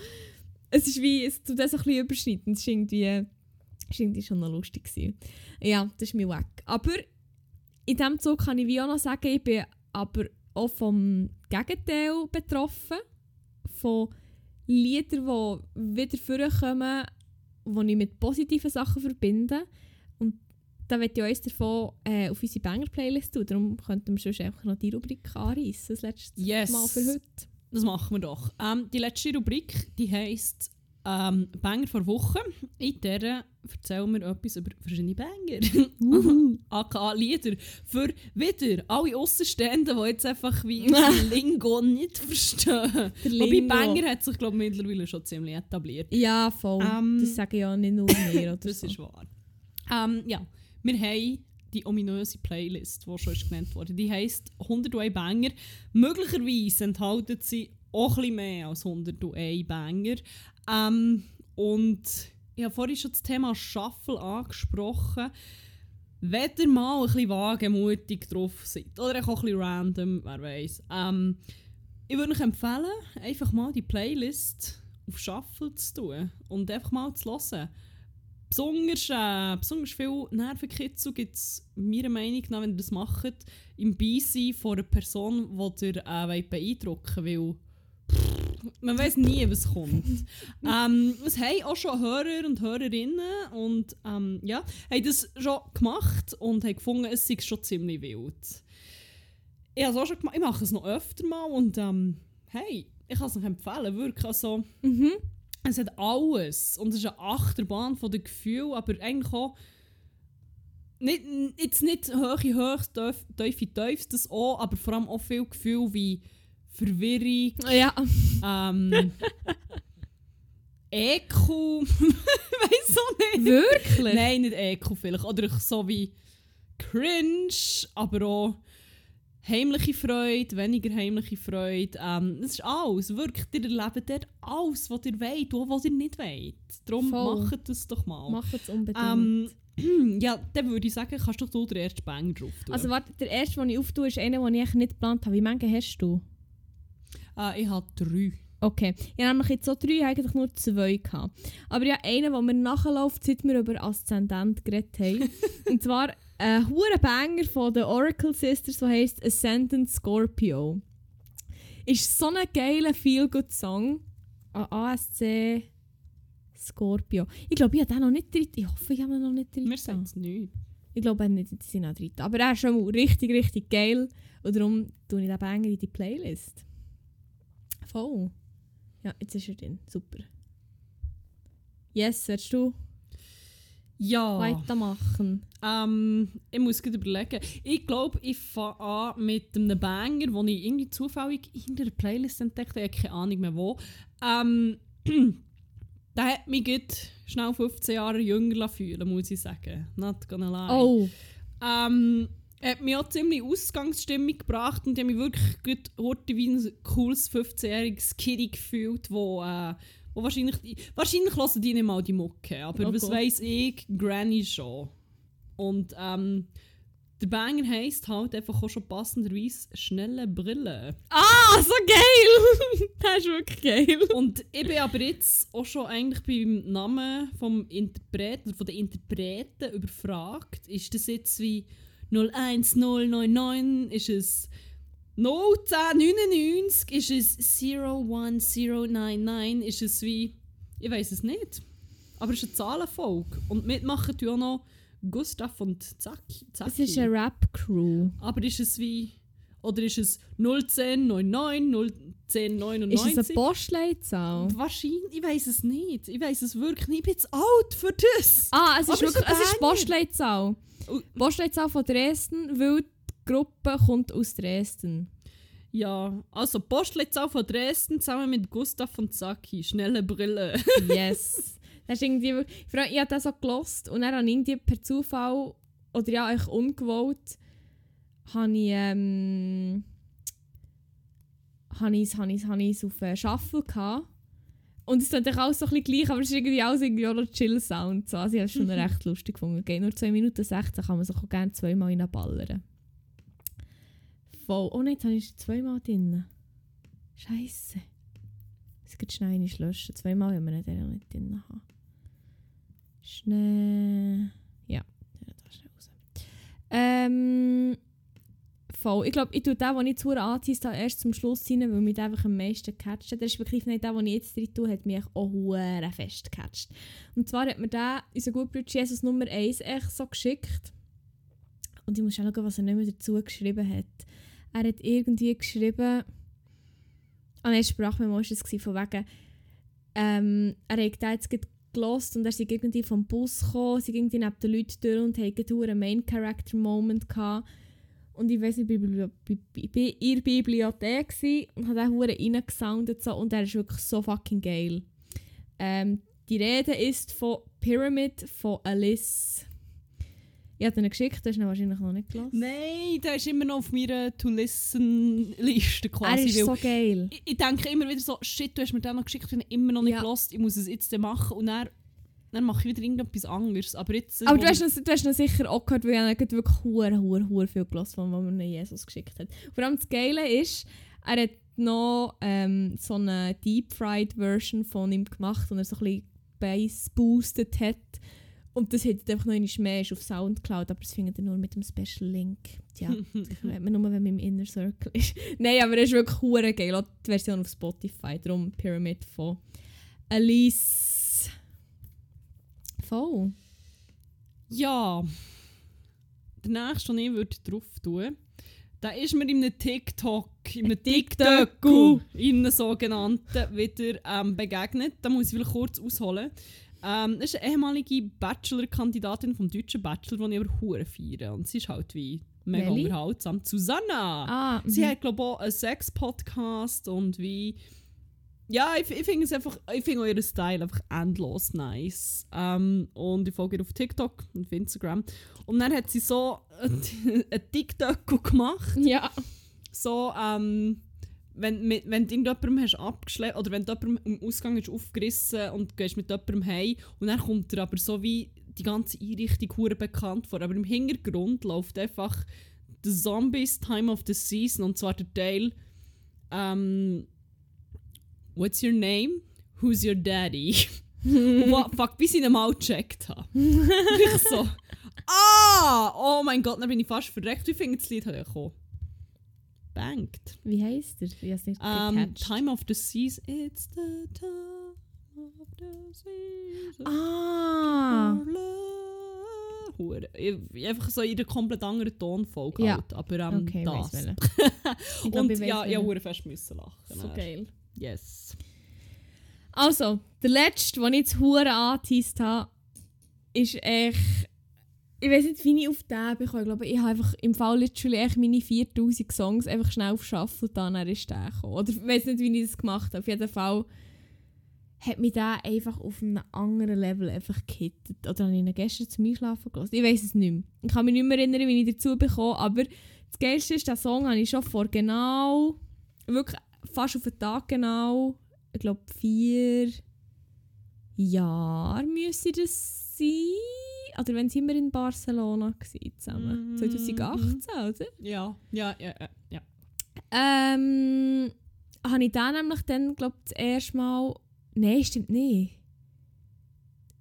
es ist wie, es tut das so ein bisschen überschneiden. Es ist irgendwie, ist irgendwie schon noch lustig gewesen. Ja, das ist mir weg. Aber in diesem Zug kann ich wie auch noch sagen, ich bin aber auch vom Gegenteil betroffen. Von Liedern, die wieder vorkommen, die ich mit positiven Sachen verbinde. Und da möchte ich uns davon äh, auf unsere Banger-Playlist tun. Darum könnten wir sonst einfach noch die Rubrik anreissen, das letzte Yes. Mal für heute. Das machen wir doch. Ähm, die letzte Rubrik, die heisst ähm, Banger vor Woche. In der erzählen wir etwas über verschiedene Banger. AKA <laughs> Lieder. Für wieder alle Außenstehenden, die jetzt einfach wie unser <laughs> Lingo nicht verstehen. Wobei. Banger hat sich glaube ich mittlerweile schon ziemlich etabliert. Ja, voll. Ähm, das sage ich ja nicht nur mir. Oder <laughs> Das so. ist wahr. Ähm, ja, wir haben die ominöse Playlist, die schon genannt wurde. Die heisst 101 Banger. Möglicherweise enthalten sie auch bisschen mehr als 101 Banger. Ähm, und ich habe vorhin schon das Thema Shuffle angesprochen. Wenn ihr mal ein bisschen wagemutig drauf seid, oder auch ein bisschen random, wer weiß. Ähm, ich würde euch empfehlen, einfach mal die Playlist auf Shuffle zu tun und einfach mal zu hören. Besonders, äh, besonders viel Nervenkitzel gibt es meiner Meinung nach, wenn ihr das macht, im Beisein von einer Person, die ihr äh, wollt beeindrucken will. Man weiß nie, was kommt. <laughs> ähm, es haben auch schon Hörer und Hörerinnen und ähm, ja, haben das schon gemacht und haben gefunden, es sei schon ziemlich wild. Ich habe es auch schon gemacht, ich mache es noch öfter mal und ähm, hey, ich kann es noch empfehlen, wirklich. Also, Mhm. Es hat alles. Und es ist eine Achterbahn von den Gefühlen, aber eigentlich auch nicht, jetzt nicht hohe tief, tiefe tiefs, das auch, aber vor allem auch viel Gefühl wie Verwirrung, Ja. ähm, <laughs> Ekel, <laughs> weiß auch nicht. Wirklich? Nein, nicht Ekel vielleicht. Oder so wie Cringe, aber auch heimliche Freude, weniger heimliche Freude. Ähm, das ist alles. Wirklich, ihr erlebt dort alles, was ihr wollt, und was ihr nicht wollt. Darum Voll. macht das doch mal. Macht es unbedingt. Ähm, <clears throat> ja, dann würde ich sagen, kannst doch du den ersten Bang drauf tun. also warte, der erste, den ich auftue, ist einer, den ich eigentlich nicht geplant habe. Wie viele hast du? Äh, ich habe drei. Okay. Ich habe nämlich jetzt so drei, eigentlich nur zwei gehabt. Aber ja, einen, der mir nachläuft, seit wir über Aszendent geredet haben. <laughs> Und zwar ein hoher Banger von den Oracle Sisters, der heisst Ascendant Scorpio. Ist so ein geiler Feel-Good-Song. ASC Scorpio. Ich glaube, ich habe den noch nicht drin. Ich hoffe, ich habe ihn noch nicht drin. Wir sagen es nicht. Ich glaube nicht, sie sind auch drin. Aber er ist schon mal richtig, richtig geil. Und darum tue ich den Banger in die Playlist. Voll. Ja, jetzt ist er drin. Super. Yes, willst du Ja. weitermachen? Ähm, ich muss gerade überlegen. Ich glaube, ich fange an mit einem Banger, den ich irgendwie zufällig in der Playlist entdeckt habe. Ich habe keine Ahnung mehr wo. Ähm, <clears throat> der hat mich gerade schnell 15 Jahre jünger fühlen, muss ich sagen. Not gonna lie. Oh, Ähm, hat mich auch ziemlich Ausgangsstimmung gebracht und ich habe mich wirklich gut heute wie ein cooles 15-jähriges Kitty gefühlt, wo, äh, wo wahrscheinlich, wahrscheinlich hören die nicht mal die Mucke, aber Oh was weiss ich, Granny schon. Und ähm, der Banger heisst halt einfach auch schon passenderweise «Schnelle Brille». ah, so geil! <laughs> das ist wirklich geil. Und ich bin aber jetzt auch schon eigentlich beim Namen vom Interpreten oder von den Interpreten überfragt. Ist das jetzt wie 01099? Ist es 01099? Ist es 01099? Ist es wie. Ich weiß es nicht. Aber es ist eine Zahlenfolge. Und mitmachen tun auch noch Gustav und Zacki. Es ist eine Rap-Crew. Aber ist es wie. Oder ist es 01099, 01099? Ist es eine Postleitzahl? Wahrscheinlich, ich weiß es nicht. Ich weiß es wirklich nicht. Ich bin zu alt für das. Ah, es ist Aber wirklich es ist. Postleitzahl. Postleitzahl von Dresden, weil die Gruppe kommt aus Dresden. Ja, also Postleitzahl von Dresden zusammen mit Gustav und Saki. Schnelle Brille. <laughs> Yes. das ist irgendwie, ich habe das so gelost und dann habe ich irgendwie per Zufall oder ja, eigentlich ungewollt, habe ich, ähm, habe ich, habe ich, habe ich es auf äh, Shuffle gehabt. Und es ist auch so ein bisschen gleich, aber es ist irgendwie auch noch Chill-Sound. So. Also ich habe es schon recht lustig gefunden. Geht nur 2 Minuten 16, kann man sich auch gerne zweimal reinballern. Voll. Oh nein, jetzt habe ich es zweimal drin. Scheiße. Es geht schnell nicht löschen. Zweimal haben wir den noch nicht drin haben. Schnell. Ja, den da schnell raus. Ähm. Voll. Ich glaube, ich tue den, den ich zu anziehe, erst zum Schluss rein, weil mich einfach am meisten catcht. Der ist wirklich nicht der, den ich jetzt drin tue, hat mich auch hure fest gecatcht. Und zwar hat mir der, unser guter Bruder Jesus Nummer 1 echt so geschickt. Und ich muss schauen, was er nicht mehr dazu geschrieben hat. Er hat irgendwie geschrieben. Ah nein, Sprachmemo war es von wegen. Ähm, er hat jetzt gelost und er sei irgendwie vom Bus gekommen, sie irgendwie neben den Leuten durch und hatten einen Main-Character-Moment gehabt. Und ich weiß nicht, ich war in der Bibliothek und habe den Huren reingesoundet so, und er ist wirklich so fucking geil. Ähm, die Rede ist von Pyramid von Alice. Ich habe den geschickt, das hast du ihn wahrscheinlich noch nicht gelassen. Nein, der ist immer noch auf meiner To-Listen-Liste Er quasi. ist weil so geil. ich, ich denke immer wieder so, shit, du hast mir den noch geschickt, ich habe ihn immer noch nicht Ja. gelost, ich muss es jetzt machen und dann, dann mache ich wieder irgendetwas anderes. Aber jetzt... Aber du hast, ihn, du hast ihn sicher auch gehört, weil ich habe wirklich hure, hure, hure viel gelassen, von was mir Jesus geschickt hat. Vor allem das Geile ist, er hat noch ähm, so eine Deep-Fried-Version von ihm gemacht, und er so ein bisschen Bass boosted hat. Und das hat einfach noch nicht mehr ist auf Soundcloud, aber das findet ihr nur mit dem Special Link. Ja, <laughs> das hört man nur, wenn man im Inner Circle ist. <laughs> Nein, aber er ist wirklich hure geil. Auch die Version auf Spotify, darum Pyramid von Alice. Voll. Ja. Der nächste, den ich würde drauf tun Da ist mir in einem TikTok, in einem TikTok. TikTok, in einem sogenannten, wieder ähm, begegnet. Da muss ich vielleicht kurz ausholen. Ähm, das ist eine ehemalige Bachelor-Kandidatin vom deutschen Bachelor, die ich aber hure feiere. Und sie ist halt wie mega Welche? unterhaltsam. Susanna! Ah, Sie mhm. hat, glaube ich, auch einen Sex-Podcast und wie. Ja, ich, ich finde es einfach, ich finde euren Style einfach endlos nice. Ähm, und ich folge ihr auf TikTok und auf Instagram. Und dann hat sie so ein TikTok gemacht. Ja. So, ähm, wenn, mit, wenn du irgendjemandem hast abgeschleppt oder wenn du jemandem im Ausgang ist aufgerissen und gehst mit jemandem heim und dann kommt er aber so wie die ganze Einrichtung hure bekannt vor. Aber im Hintergrund läuft einfach The Zombies Time of the Season und zwar der Teil ähm, What's your name? Who's your daddy? <laughs> und fuck, bis ich ihn mal gecheckt habe. <laughs> ich so, ah! Oh mein Gott, dann bin ich fast verreckt. Wie ich das Lied halt gekommen? Wie heisst er? Ich hab's nicht Um, gecatcht. time of the season. It's the time of the season. Ah! Hure. Einfach so in einer komplett anderen Tonfolge Ja. halt, aber ähm, Okay, das. <laughs> Ich glaub, Und ich weiss ja, ich hure fest müssen lachen. So geil. Yes. Also, der letzte, den ich jetzt hure angeteased habe, ist echt. Ich weiß nicht, wie ich auf den bekomme. Ich glaube, ich habe einfach im Fall literally echt meine 4000 Songs einfach schnell auf Shuffle dann ist der gekommen. Oder ich weiß nicht, wie ich das gemacht habe. Auf jeden Fall hat mich der einfach auf einem anderen Level einfach gehittet. Oder habe ich ihn gestern zum Einschlafen gelassen? Ich weiß es nicht mehr. Ich kann mich nicht mehr erinnern, wie ich dazu bekomme, aber das Geilste ist, den Song habe ich schon vor genau, wirklich fast auf den Tag genau, ich glaube vier Jahre müsste das sein. Oder wenn sind wir in Barcelona gewesen zusammen? Mhm. 2018, oder? Ja, ja, ja, ja. ja. Ähm, habe ich dann nämlich dann, glaube das erste Mal... Nein, stimmt nicht.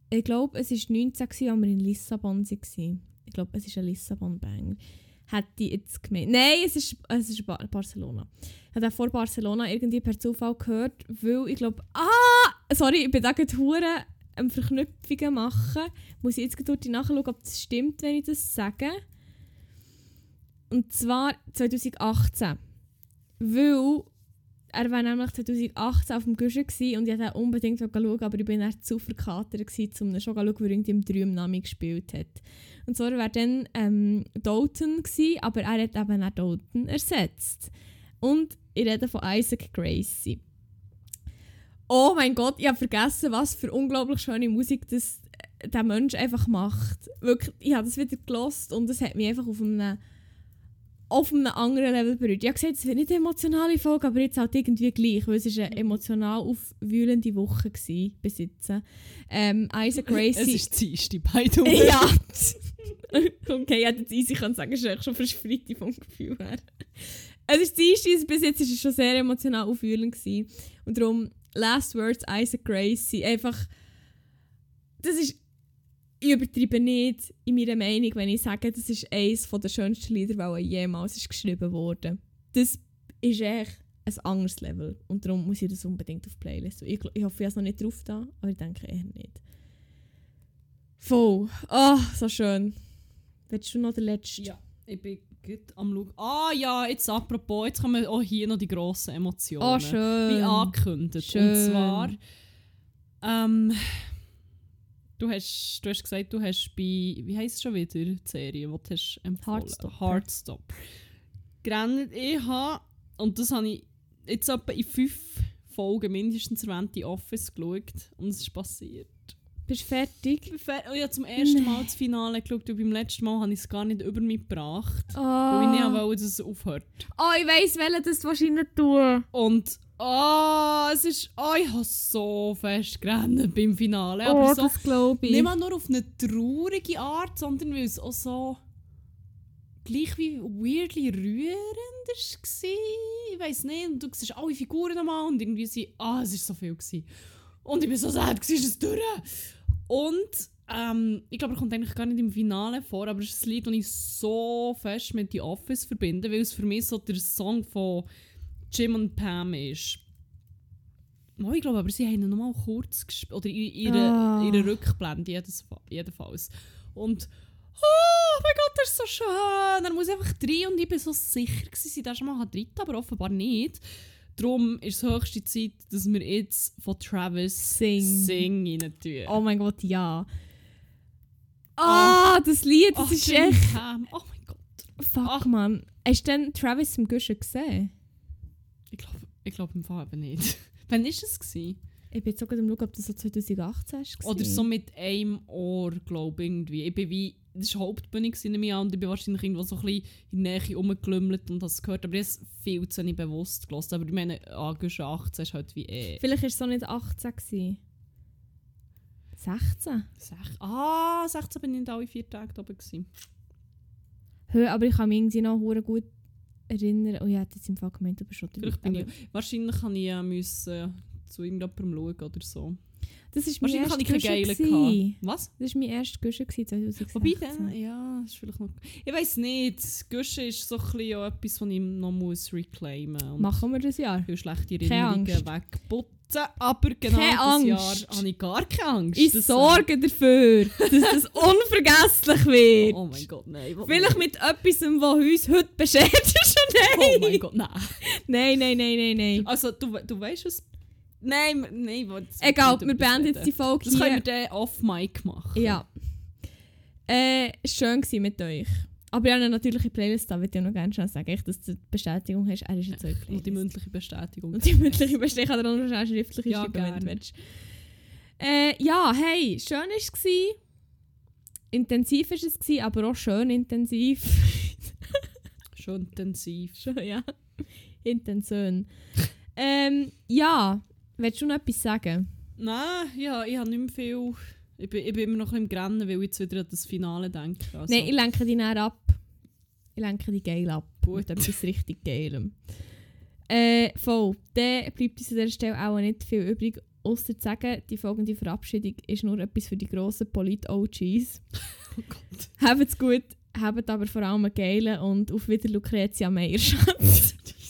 Ich glaube, es war 19, gewesen, als wir in Lissabon waren. Ich glaube, es ist ein Lissabon-Banger. Hätte ich jetzt gemeint. Nein, es ist, es ist Bar Barcelona. Ich habe vor Barcelona irgendwie per Zufall gehört, weil ich glaube... Ah! Sorry, ich bin da gerade hure am Verknüpfungen machen. Muss ich jetzt gerade nachschauen, ob das stimmt, wenn ich das sage. Und zwar 2018. Weil er war nämlich 2018 auf dem Guschen und ich wollte unbedingt schauen, aber ich bin dann zu verkatert, um schon zu schauen, wo er im Drüm Nami gespielt hat. Und zwar war dann ähm, Dalton, gsi, aber er hat eben auch Dalton ersetzt. Und ich rede von Isaac Gracie. Oh mein Gott, ich habe vergessen, was für unglaublich schöne Musik das, äh, der Mensch einfach macht. Wirklich, ich habe das wieder gelost und es hat mich einfach auf einem auf einem anderen Level berührt. Ich habe gesagt, es wird nicht eine emotionale Folge, aber jetzt halt irgendwie gleich, weil es ist eine emotional aufwühlende Woche war, bis jetzt. Ähm, Isaac Es Gracie... ist die erste, by the way. ja! <laughs> okay, ich hätte jetzt easy können sagen, es ist schon fast Freitag vom Gefühl her. Es ist die erste, bis jetzt ist es schon sehr emotional aufwühlend gewesen. Und darum, Last Words, Isaac Gracie, einfach... Das ist... Ich übertreibe nicht in meiner Meinung, wenn ich sage, das ist eines der schönsten Lieder, die jemals ist geschrieben wurde. Das ist echt ein anderes Level. Und darum muss ich das unbedingt auf die Playlist. Ich, ich hoffe, ich habe es noch nicht drauf da, aber ich denke eher nicht. Voll. Ah, so schön. Willst du noch den letzten? Ja, ich bin gut am Schauen. Ah ja, jetzt apropos, jetzt kommen auch hier noch die grossen Emotionen. Oh, schön. Wie angekündigt. Schön. Und zwar, ähm, du, hast, du hast gesagt, du hast bei, wie heisst es schon wieder, die Serie, die du hast empfohlen? Heartstopper. Heartstopper. Gerannt, ich habe, und das habe ich jetzt etwa in fünf Folgen mindestens erwähnt, die Office geschaut und es ist passiert. Bist du fertig? Ich fer- oh, habe zum ersten Nee. Mal das Finale geschaut und beim letzten Mal habe ich es gar nicht über mich gebracht. Oh, Weil ich nicht wollte, dass es aufhört. oh ich weiss, welchen das wahrscheinlich tun. Und oh, es ist. Oh, ich habe so fest gerannt beim Finale. Aber oh, so, das glaube ich. nicht mal nur auf eine traurige Art, sondern weil es auch so. gleich wie weirdly rührend war. Ich weiß nicht. Und du siehst alle Figuren nochmal und irgendwie sie. Ah, es war so viel. Gewesen. Und ich bin so sad, gewesen, ist es durch. Und ähm, ich glaube, er kommt eigentlich gar nicht im Finale vor, aber es ist ein Lied, das ich so fest mit The Office verbinde, weil es für mich so der Song von Jim und Pam ist. Oh, ich glaube, aber sie haben ihn nochmal kurz gespielt. Oder ihre, ihre, Ah. ihre Rückblende, jedes, jedenfalls. Und oh mein Gott, das ist so schön. Er muss einfach rein und ich bin so sicher gewesen, dass er schon mal rein aber offenbar nicht. Darum ist es höchste Zeit, dass wir jetzt von Travis Sing. Sing rein tun. Oh mein Gott, ja. Ah, das Lied, das ist echt... Cam. Oh mein Gott. Fuck, Ach. Mann. Hast du denn Travis im Guschen gesehen? Ich glaube ich glaub im Fall eben nicht. <laughs> Wann war es? Gewesen? Ich bin jetzt sogar am schauen, ob das so 2018 war. Oder so mit einem Ohr, glaube ich, irgendwie. Ich bin wie, das war Hauptbühne ich an, und ich bin wahrscheinlich irgendwo so ein bisschen in der Nähe rumgelümmelt und es gehört. Aber ich habe es viel zu nicht bewusst gelassen. Aber ich meine, August 18 ist halt wie eh... Vielleicht war es so nicht 18. Gewesen. 16? Sech, ah, 16 bin ich nicht alle vier Tage da oben. Gewesen. Aber ich kann mich irgendwie noch hure gut erinnern. Oh ja, jetzt im Fall gemeint, du bist schon ich, wahrscheinlich kann ich ja müssen zu irgendjemandem schauen oder so. Das ist mein ich gewesen. gehabt. Was? Das war mein erstes Guschen gewesen, 2016. Wobei dann, ja, das ist vielleicht noch... Ich weiß nicht, Guschen ist so ein bisschen etwas, was ich noch muss reclaimen muss. Machen wir das Jahr. viele schlechte Keine Erinnerungen Angst. wegputzen. Aber genau Keine das Angst. Jahr habe ich gar keine Angst. Ich Das, äh, sorge dafür, dass das <laughs> unvergesslich wird. Oh mein Gott, nein. Vielleicht mit etwas, was uns heute beschädigt ist. Oh mein Gott, nein. Nein, nein, nein, nein, nein. Also, du, du weißt was... Nein, nein. das Egal, wir beenden jetzt die Folge Das können wir hier. dann off-mic machen. Ja. Äh, schön gewesen mit euch. Aber ich habe eine natürliche Playlist da, würde ich noch gerne schnell sagen, echt, dass du die Bestätigung hast, er ist jetzt euch Und die Playlist. mündliche Bestätigung. Und die mündliche Bestätigung kann er auch schriftlich Ja, schreiben, wenn. Äh, ja, hey, schön war es. Intensiv war es, aber auch schön intensiv. <laughs> Schon intensiv. Schon, ja. <laughs> Intensiv. ähm, ja, willst du noch etwas sagen? Nein, ja, ich habe nicht mehr viel... Ich bin, ich bin immer noch ein bisschen im Grennen, weil ich jetzt wieder an das Finale denke. Also, Nein, ich lenke dich näher ab. Ich lenke dich geil ab. Gut. Mit etwas richtig Geilem. Äh, voll. Dann bleibt uns an dieser Stelle auch nicht viel übrig, außer zu sagen, die folgende Verabschiedung ist nur etwas für die grossen Polit-OGs. <laughs> oh Gott. Habt's gut, habt aber vor allem einen geilen und auf wieder Lucretia Meyer Schatz. <laughs>